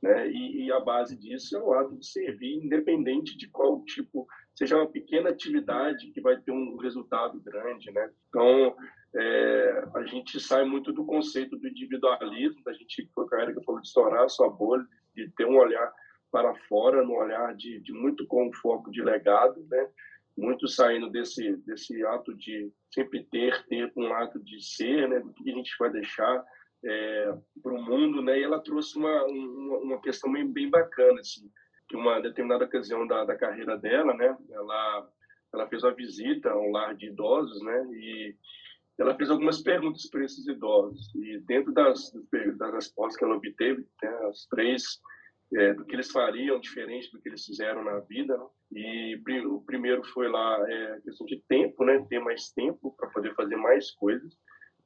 né? E, e, a base disso é o ato de servir, independente de qual tipo, seja uma pequena atividade que vai ter um resultado grande, né? Então, é, a gente sai muito do conceito do individualismo, da gente, foi a Erika falou de estourar a sua bolha, de ter um olhar para fora, no olhar de, de muito com foco de legado, né? Muito saindo desse desse ato de sempre ter, ter um ato de ser, né? Do que a gente vai deixar é, para o mundo, né? E ela trouxe uma uma, uma questão bem, bem bacana, assim, que uma determinada ocasião da, da carreira dela, né? Ela ela fez uma visita a um lar de idosos, né? E ela fez algumas perguntas para esses idosos e dentro das, das respostas que ela obteve, né, as três é, do que eles fariam diferente do que eles fizeram na vida, né? e o primeiro foi lá é, questão de tempo, né, ter mais tempo para poder fazer mais coisas,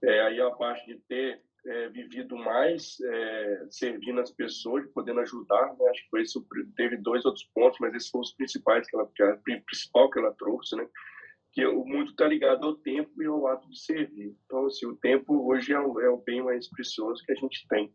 é, aí a parte de ter é, vivido mais, é, servindo as pessoas, podendo ajudar, né? acho que foi isso, teve dois outros pontos, mas esses foram os principais que ela, que a principal que ela trouxe, né, que o mundo está ligado ao tempo e ao ato de servir. Então, assim, o tempo hoje é o, é o bem mais precioso que a gente tem.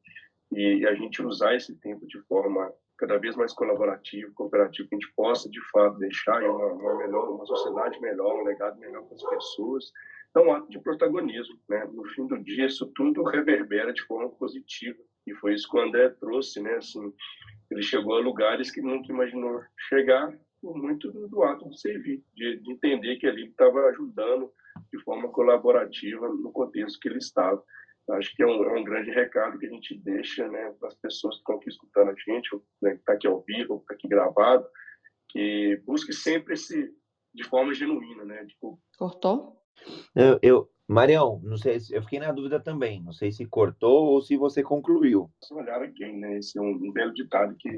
E a gente usar esse tempo de forma cada vez mais colaborativa, cooperativa, que a gente possa, de fato, deixar uma, uma, melhor, uma sociedade melhor, um legado melhor para as pessoas. Então, um ato de protagonismo. Né? No fim do dia, isso tudo reverbera de forma positiva. E foi isso que o André trouxe, né? Assim, ele chegou a lugares que nunca imaginou chegar por muito do ato de servir, de, de entender que ali estava ajudando de forma colaborativa no contexto que ele estava. Acho que é um, é um, grande recado que a gente deixa né, para as pessoas que estão aqui escutando a gente, né, que está aqui ao vivo, que está aqui gravado, que busque sempre esse de forma genuína, né? Tipo... Cortou? Eu, eu, Marião, não sei, eu fiquei na dúvida também. Não sei se cortou ou se você concluiu. Olhar aqui, né? Esse é um, um belo ditado que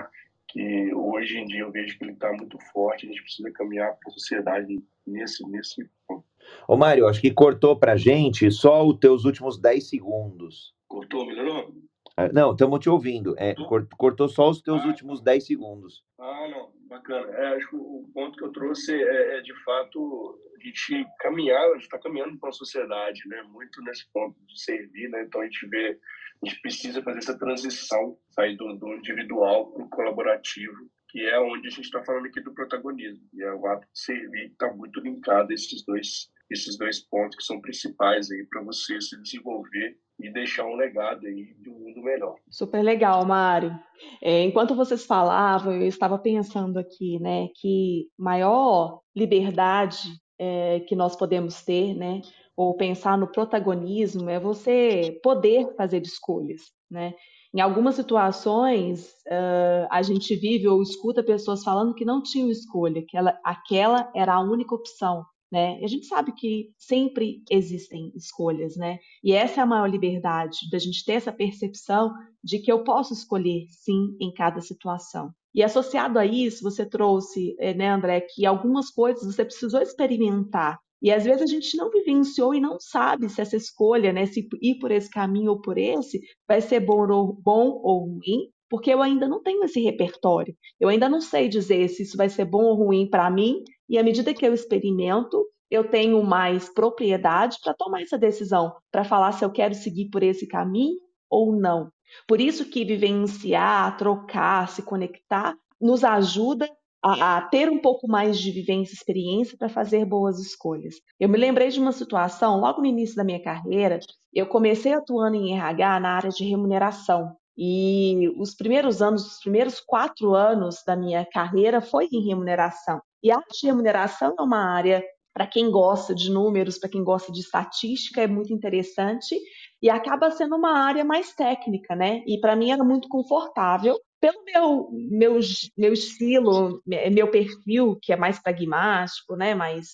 que hoje em dia eu vejo que ele está muito forte, a gente precisa caminhar para a sociedade nesse, nesse ponto. Ô Mário, acho que cortou para gente só os teus últimos 10 segundos. Cortou, melhorou? Ah, não, estamos te ouvindo. É, cortou só os teus ah, últimos 10 segundos. Ah, não, bacana. É, acho que o ponto que eu trouxe é, é de fato a gente caminhar, a gente está caminhando para uma sociedade, né? Muito nesse ponto de servir, né? Então a gente vê a gente precisa fazer essa transição, sair do, do individual para o colaborativo, que é onde a gente está falando aqui do protagonismo. E é o ato de servir está muito linkado a esses dois, esses dois pontos que são principais aí para você se desenvolver e deixar um legado aí de um mundo melhor. Super legal, Mário. É, enquanto vocês falavam, eu estava pensando aqui, né, que maior liberdade é, que nós podemos ter, né, ou pensar no protagonismo é você poder fazer escolhas, né? Em algumas situações, uh, a gente vive ou escuta pessoas falando que não tinham escolha, que ela, aquela era a única opção, né? E a gente sabe que sempre existem escolhas, né? E essa é a maior liberdade, da gente ter essa percepção de que eu posso escolher, sim, em cada situação. E associado a isso, você trouxe, eh, né, André, que algumas coisas você precisou experimentar e às vezes a gente não vivenciou e não sabe se essa escolha, né, se ir por esse caminho ou por esse, vai ser bom ou, bom ou ruim, porque eu ainda não tenho esse repertório. Eu ainda não sei dizer se isso vai ser bom ou ruim para mim, e à medida que eu experimento, eu tenho mais propriedade para tomar essa decisão, para falar se eu quero seguir por esse caminho ou não. Por isso que vivenciar, trocar, se conectar nos ajuda a, a, ter um pouco mais de vivência e experiência para fazer boas escolhas. Eu me lembrei de uma situação, logo no início da minha carreira, eu comecei atuando em RH na área de remuneração. E os primeiros anos, os primeiros quatro anos da minha carreira foi em remuneração. E a arte de remuneração é uma área, para quem gosta de números, para quem gosta de estatística, é muito interessante e acaba sendo uma área mais técnica, né? E para mim era muito confortável pelo meu, meu, meu estilo, meu perfil, que é mais pragmático, né, mais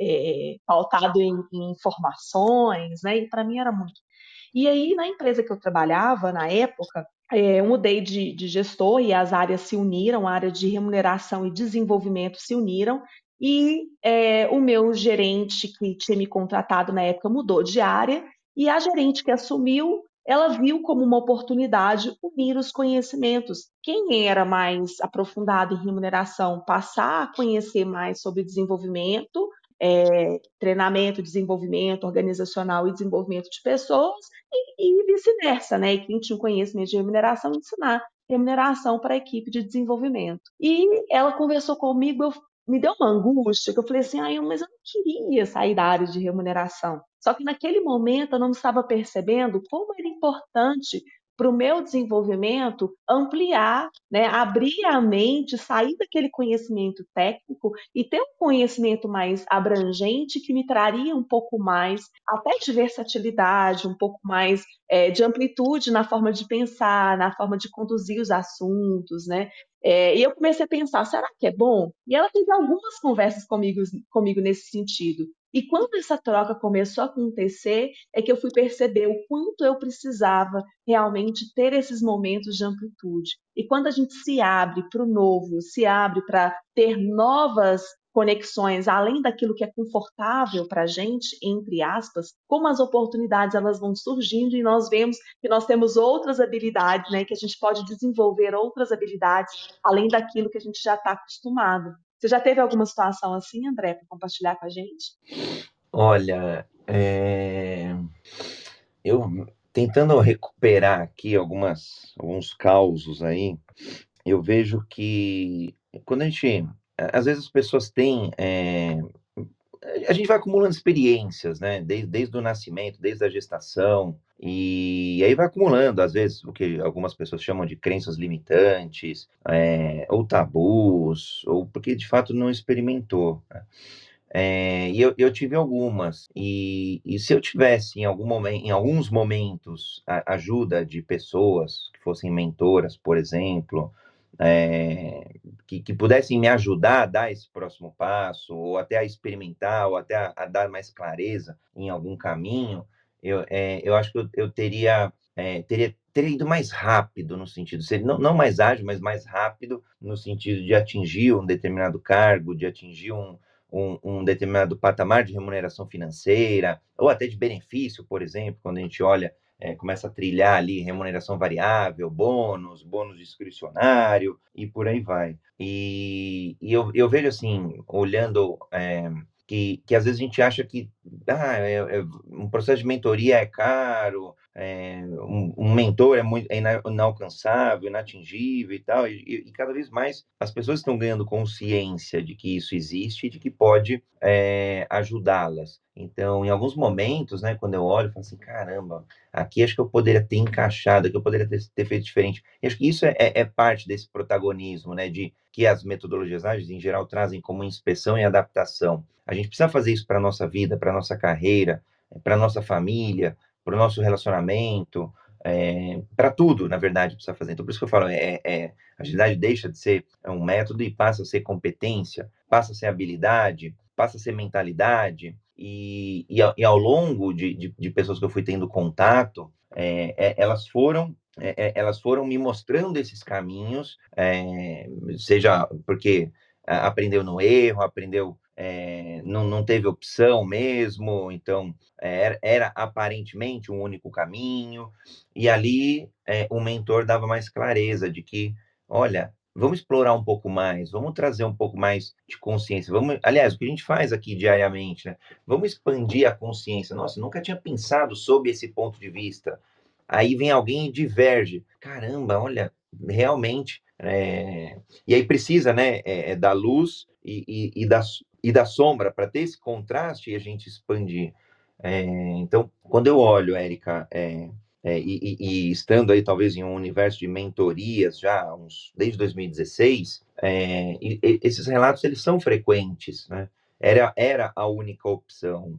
é, pautado em, em informações, né, e para mim era muito. E aí, na empresa que eu trabalhava, na época, é, eu mudei de, de gestor e as áreas se uniram, a área de remuneração e desenvolvimento se uniram, e é, o meu gerente que tinha me contratado na época mudou de área, e a gerente que assumiu ela viu como uma oportunidade unir os conhecimentos. Quem era mais aprofundado em remuneração, passar a conhecer mais sobre desenvolvimento, é, treinamento, desenvolvimento organizacional e desenvolvimento de pessoas, e, e vice-versa, né? E quem tinha conhecimento de remuneração, ensinar remuneração para a equipe de desenvolvimento. E ela conversou comigo, eu me deu uma angústia, que eu falei assim, ah, mas eu não queria sair da área de remuneração. Só que naquele momento eu não estava percebendo como era importante para o meu desenvolvimento ampliar, né, abrir a mente, sair daquele conhecimento técnico e ter um conhecimento mais abrangente que me traria um pouco mais até de versatilidade, um pouco mais é, de amplitude na forma de pensar, na forma de conduzir os assuntos, né? É, e eu comecei a pensar, será que é bom? E ela teve algumas conversas comigo, comigo nesse sentido. E quando essa troca começou a acontecer, é que eu fui perceber o quanto eu precisava realmente ter esses momentos de amplitude. E quando a gente se abre para o novo, se abre para ter novas conexões além daquilo que é confortável para a gente, entre aspas, como as oportunidades elas vão surgindo e nós vemos que nós temos outras habilidades, né, que a gente pode desenvolver outras habilidades além daquilo que a gente já está acostumado. Você já teve alguma situação assim, André, para compartilhar com a gente? Olha, é... eu tentando recuperar aqui algumas alguns causos aí, eu vejo que quando a gente às vezes as pessoas têm é, a gente vai acumulando experiências, né? Desde, desde o nascimento, desde a gestação, e aí vai acumulando, às vezes, o que algumas pessoas chamam de crenças limitantes, é, ou tabus, ou porque de fato não experimentou. Né? É, e eu, eu, tive algumas, e, e, se eu tivesse em, algum momento, em alguns momentos a ajuda de pessoas que fossem mentoras, por exemplo, é, que, que, pudessem me ajudar a dar esse próximo passo, ou até a experimentar, ou até a, a dar mais clareza em algum caminho, eu, é, eu acho que eu, eu teria, é, teria, teria ido mais rápido no sentido, não, não mais ágil, mas mais rápido no sentido de atingir um determinado cargo, de atingir um, um, um, determinado patamar de remuneração financeira, ou até de benefício, por exemplo, quando a gente olha é, começa a trilhar ali remuneração variável, bônus, bônus discricionário e por aí vai. E, e eu, eu vejo assim, olhando é, que, que às vezes a gente acha que ah, é, é, um processo de mentoria é caro, é, um, um, mentor é muito é inalcançável, inatingível e tal, e, e, cada vez mais as pessoas estão ganhando consciência de que isso existe e de que pode é, ajudá-las. Então, em alguns momentos, né, quando eu olho, eu falo assim, caramba, aqui acho que eu poderia ter encaixado, que eu poderia ter, ter feito diferente. E acho que isso é, é, é, parte desse protagonismo, né, de que as metodologias ágeis, em geral, trazem como inspeção e adaptação. A gente precisa fazer isso para a nossa vida, para a nossa carreira, para a nossa família, para o nosso relacionamento, é, para tudo, na verdade, precisa fazer. Então, por isso que eu falo, é, é, a agilidade deixa de ser um método e passa a ser competência, passa a ser habilidade, passa a ser mentalidade. E, e, e ao longo de, de, de, pessoas que eu fui tendo contato, é, é, elas foram é, elas foram me mostrando esses caminhos, seja porque aprendeu no erro, aprendeu é, não, não teve opção mesmo, então era, era, aparentemente um único caminho, e ali é, o mentor dava mais clareza de que, olha, vamos explorar um pouco mais, vamos trazer um pouco mais de consciência, vamos, aliás, o que a gente faz aqui diariamente, né? Vamos expandir a consciência. Nossa, nunca tinha pensado sob esse ponto de vista. Aí vem alguém e diverge. Caramba, olha, realmente. É... E aí precisa, né, é, da luz e, e, e, da, e da sombra, para ter esse contraste e a gente expandir. É, então, quando eu olho, Érica, é, é, e, e, estando aí talvez em um universo de mentorias já uns, desde 2016, é, e, e esses relatos eles são frequentes, né? Era, era a única opção.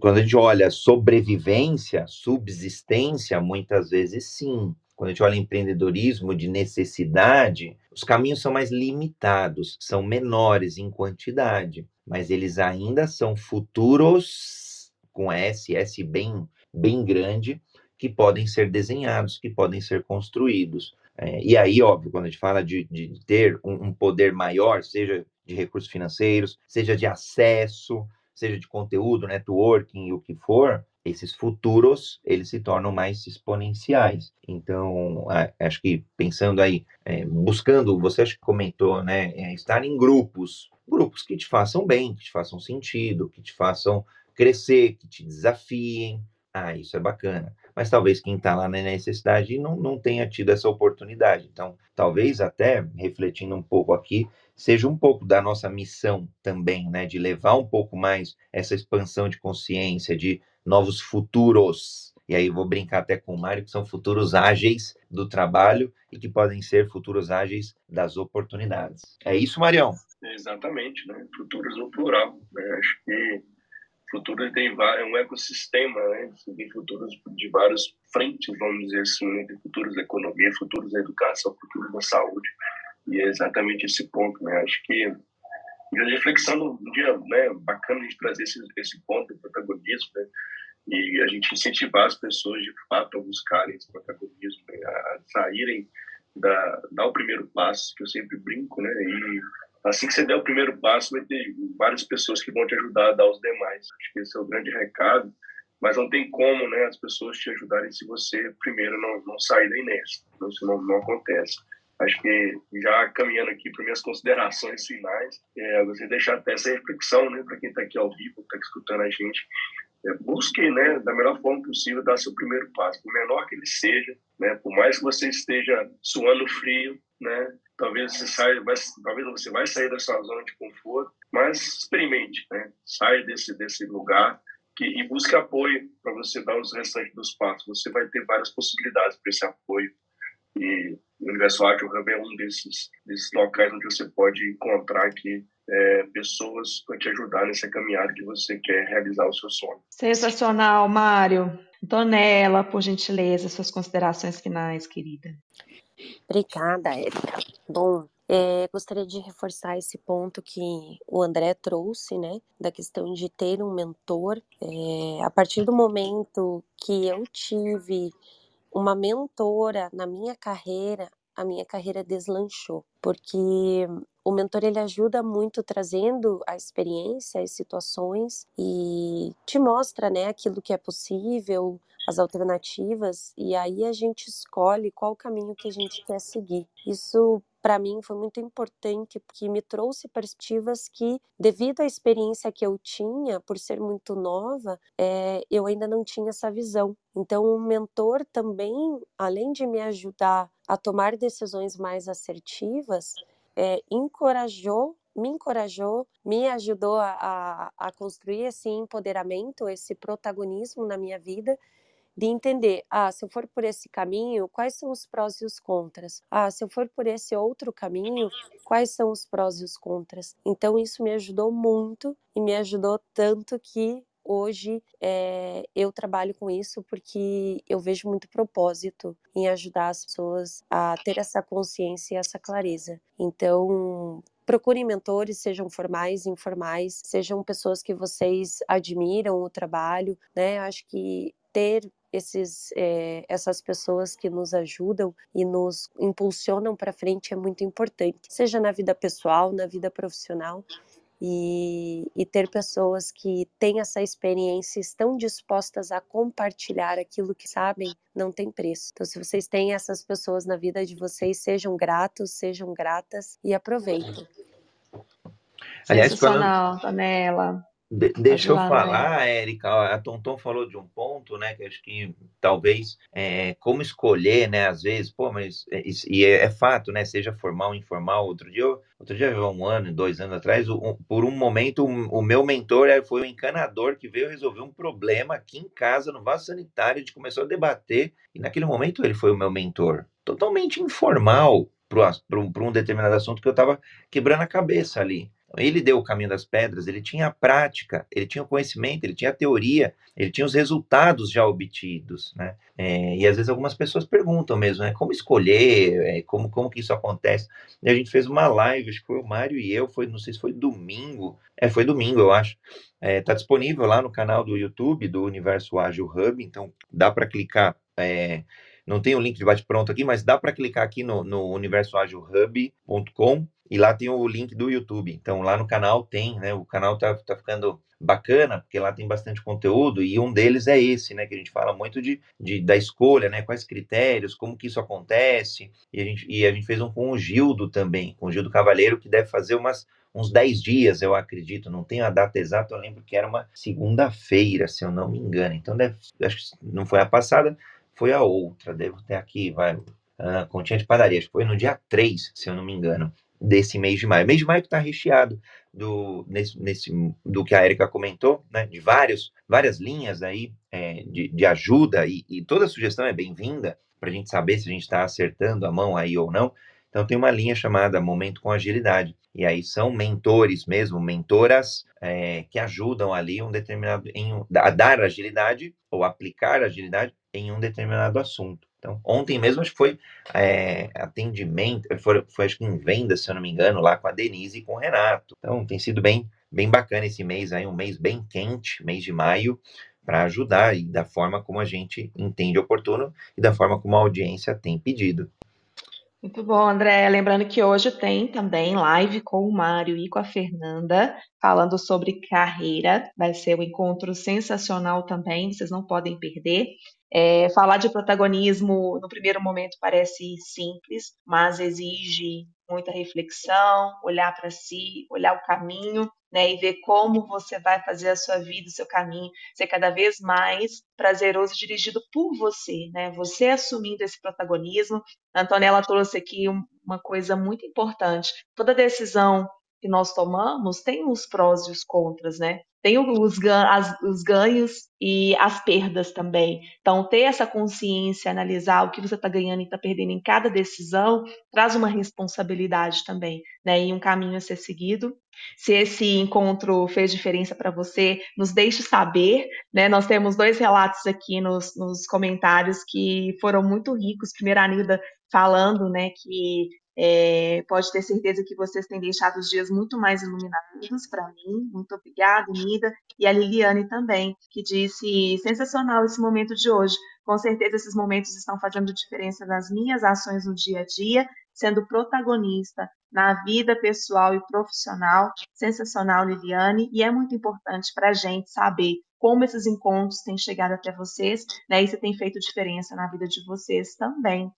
Quando a gente olha sobrevivência, subsistência, muitas vezes sim quando a gente olha empreendedorismo de necessidade, os caminhos são mais limitados, são menores em quantidade, mas eles ainda são futuros com S, S bem, bem grande, que podem ser desenhados, que podem ser construídos. É, e aí, óbvio, quando a gente fala de, de ter um, um poder maior, seja de recursos financeiros, seja de acesso, seja de conteúdo, networking, o que for, esses futuros eles se tornam mais exponenciais. Então, acho que pensando aí, é, buscando, você acho que comentou, né, é, estar em grupos, grupos que te façam bem, que te façam sentido, que te façam crescer, que te desafiem. Ah, isso é bacana. Mas talvez quem está lá na necessidade não, não tenha tido essa oportunidade. Então, talvez até refletindo um pouco aqui, seja um pouco da nossa missão também, né, de levar um pouco mais essa expansão de consciência, de novos futuros. E aí vou brincar até com o Mário, que são futuros ágeis do trabalho e que podem ser futuros ágeis das oportunidades. É isso, Marião? Exatamente, né? futuros no plural. Né? Acho que futuro tem é um ecossistema, né? Tem futuros de várias frentes, vamos dizer assim, né? futuros da economia, futuros da educação, futuros da saúde. E é exatamente esse ponto, né? Acho que a reflexão um dia né, bacana de trazer esse, esse ponto do protagonismo, né? E a gente incentivar as pessoas, de fato, a buscarem esse protagonismo, né? a saírem, da, dar o primeiro passo, que eu sempre brinco, né? E assim que você der o primeiro passo, vai ter várias pessoas que vão te ajudar a dar os demais. Acho que esse é o grande recado. Mas não tem como né, as pessoas te ajudarem se você primeiro não, não sair da inércia. Então, isso não, não acontece. Acho que já caminhando aqui para minhas considerações finais, é, você deixar até essa reflexão, né, para quem está aqui ao vivo, está escutando a gente, é, busque, né, da melhor forma possível, dar seu primeiro passo, por menor que ele seja, né, por mais que você esteja suando frio, né, talvez você saia, talvez você vai sair da sua zona de conforto, mas experimente, né? Saia desse desse lugar que, e busque apoio para você dar os restantes dos passos. Você vai ter várias possibilidades para esse apoio. E o Universo Ágil Hub é um desses, desses locais onde você pode encontrar aqui é, pessoas para te ajudar nessa caminhada que você quer realizar o seu sonho. Sensacional, Mário. Donela, por gentileza, suas considerações finais, querida. Obrigada, Érica. Bom, é, gostaria de reforçar esse ponto que o André trouxe, né, da questão de ter um mentor. É, a partir do momento que eu tive uma mentora na minha carreira, a minha carreira deslanchou, porque o mentor ele ajuda muito trazendo a experiência, as situações e te mostra, né, aquilo que é possível, as alternativas e aí a gente escolhe qual caminho que a gente quer seguir. Isso para mim foi muito importante porque me trouxe perspectivas que, devido à experiência que eu tinha, por ser muito nova, é, eu ainda não tinha essa visão. Então, o mentor também, além de me ajudar a tomar decisões mais assertivas, é, encorajou me encorajou, me ajudou a, a, a, construir esse empoderamento, esse protagonismo na minha vida de entender, ah, se eu for por esse caminho, quais são os prós e os contras? Ah, se eu for por esse outro caminho, quais são os prós e os contras? Então isso me ajudou muito e me ajudou tanto que hoje é, eu trabalho com isso porque eu vejo muito propósito em ajudar as pessoas a ter essa consciência e essa clareza. Então, procurem mentores, sejam formais, informais, sejam pessoas que vocês admiram o trabalho, né? Acho que ter esses, é, essas pessoas que nos ajudam e nos impulsionam para frente é muito importante, seja na vida pessoal, na vida profissional. E, e, ter pessoas que têm essa experiência estão dispostas a compartilhar aquilo que sabem não tem preço. Então, se vocês têm essas pessoas na vida de vocês, sejam gratos, sejam gratas e aproveitem. Aliás, falando, Danela. De, deixa eu falar, né? Érica, a Tonton falou de um ponto, né, que acho que talvez é, como escolher, né, às vezes, pô, mas é, e é, é, fato, né, seja formal, informal. Outro dia, outro dia, um ano, dois anos atrás, um, por um momento, um, o meu mentor foi um encanador que veio resolver um problema aqui em casa, no vaso sanitário, a gente começou a debater e naquele momento ele foi o meu mentor, totalmente informal para um determinado assunto que eu estava quebrando a cabeça ali. Ele deu o caminho das pedras, ele tinha a prática, ele tinha o conhecimento, ele tinha a teoria, ele tinha os resultados já obtidos, né? É, e às vezes algumas pessoas perguntam mesmo, né? Como escolher, é, como, como que isso acontece? E a gente fez uma live, acho que foi o Mário e eu, foi, não sei se foi domingo, é, foi domingo, eu acho. É, tá disponível lá no canal do YouTube do Universo Ágil Hub, então dá para clicar. É, não tem o link de bate-pronto aqui, mas dá para clicar aqui no, no universoagilhub.com e lá tem o link do YouTube. Então lá no canal tem, né? O canal tá, tá ficando bacana, porque lá tem bastante conteúdo, e um deles é esse, né? Que a gente fala muito de, de da escolha, né? Quais critérios, como que isso acontece. E a gente, e a gente fez um com o Gildo também, com o Gildo Cavaleiro, que deve fazer umas uns 10 dias, eu acredito, não tenho a data exata, eu lembro que era uma segunda-feira, se eu não me engano. Então, deve, acho que não foi a passada, foi a outra, devo ter aqui, vai, uh, continha de padaria, acho que foi no dia 3, se eu não me engano desse mês de maio. O mês de maio que está recheado do, nesse, nesse, do que a Erika comentou, né, de vários, várias linhas aí é, de, de ajuda, e, e toda sugestão é bem-vinda para a gente saber se a gente está acertando a mão aí ou não. Então tem uma linha chamada Momento com Agilidade. E aí são mentores mesmo, mentoras é, que ajudam ali um determinado em, a dar agilidade ou aplicar agilidade em um determinado assunto. Então, ontem mesmo acho que foi é, atendimento, foi, foi, acho que em venda, se eu não me engano, lá com a Denise e com o Renato. Então, tem sido bem, bem bacana esse mês aí, um mês bem quente, mês de maio, para ajudar e da forma como a gente entende oportuno e da forma como a audiência tem pedido. Muito bom, André. Lembrando que hoje tem também live com o Mário e com a Fernanda, falando sobre carreira. Vai ser um encontro sensacional também, vocês não podem perder. É, falar de protagonismo no primeiro momento parece simples, mas exige muita reflexão, olhar para si, olhar o caminho, né, e ver como você vai fazer a sua vida, o seu caminho ser cada vez mais prazeroso, dirigido por você, né? Você assumindo esse protagonismo. A Antonella trouxe aqui um, uma coisa muito importante. Toda decisão que nós tomamos tem os prós e os contras, né? Tem os, as, os ganhos e as perdas também. Então, ter essa consciência, analisar o que você está ganhando e está perdendo em cada decisão, traz uma responsabilidade também, né? E um caminho a ser seguido. Se esse encontro fez diferença para você, nos deixe saber. Né? Nós temos dois relatos aqui nos, nos comentários que foram muito ricos. Primeiro, a Nilda falando né, que é, pode ter certeza que vocês têm deixado os dias muito mais iluminados para mim. Muito obrigada, Nida. E a Liliane também, que disse: sensacional esse momento de hoje. Com certeza, esses momentos estão fazendo diferença nas minhas ações no dia a dia, sendo protagonista na vida pessoal e profissional. Sensacional, Liliane. E é muito importante para a gente saber como esses encontros têm chegado até vocês, né? E se tem feito diferença na vida de vocês também.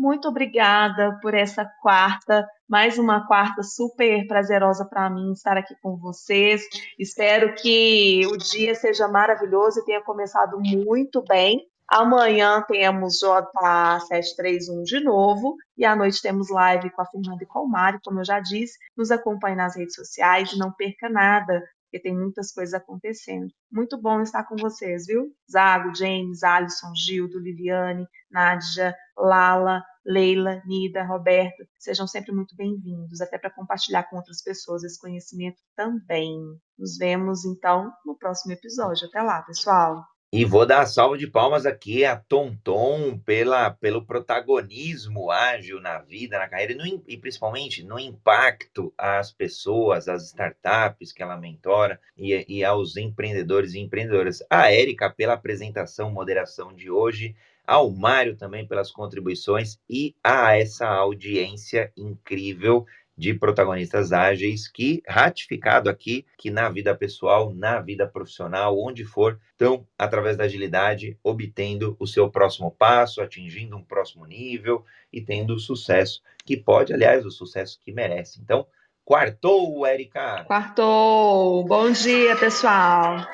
Muito obrigada por essa quarta, mais uma quarta super prazerosa para mim estar aqui com vocês. Espero que o dia seja maravilhoso e tenha começado muito bem. Amanhã temos J731 de novo e à noite temos live com a Fernanda e com o Mário, como eu já disse. Nos acompanhe nas redes sociais não perca nada porque tem muitas coisas acontecendo. Muito bom estar com vocês, viu? Zago, James, Alisson, Gildo, Liliane, Nádia, Lala, Leila, Nida, Roberto, sejam sempre muito bem-vindos, até para compartilhar com outras pessoas esse conhecimento também. Nos vemos então no próximo episódio. Até lá, pessoal! E vou dar salva de palmas aqui a Tonton pela, pelo protagonismo ágil na vida, na carreira no, e principalmente no impacto às pessoas, às startups que ela mentora e, e aos empreendedores e empreendedoras. A Érica pela apresentação, moderação de hoje, ao Mário também pelas contribuições e a essa audiência incrível de protagonistas ágeis que, ratificado aqui, que na vida pessoal, na vida profissional, onde for, estão, através da agilidade, obtendo o seu próximo passo, atingindo um próximo nível e tendo sucesso que pode, aliás, o sucesso que merece. Então, quartou, Érica! Quartou! Bom dia, pessoal!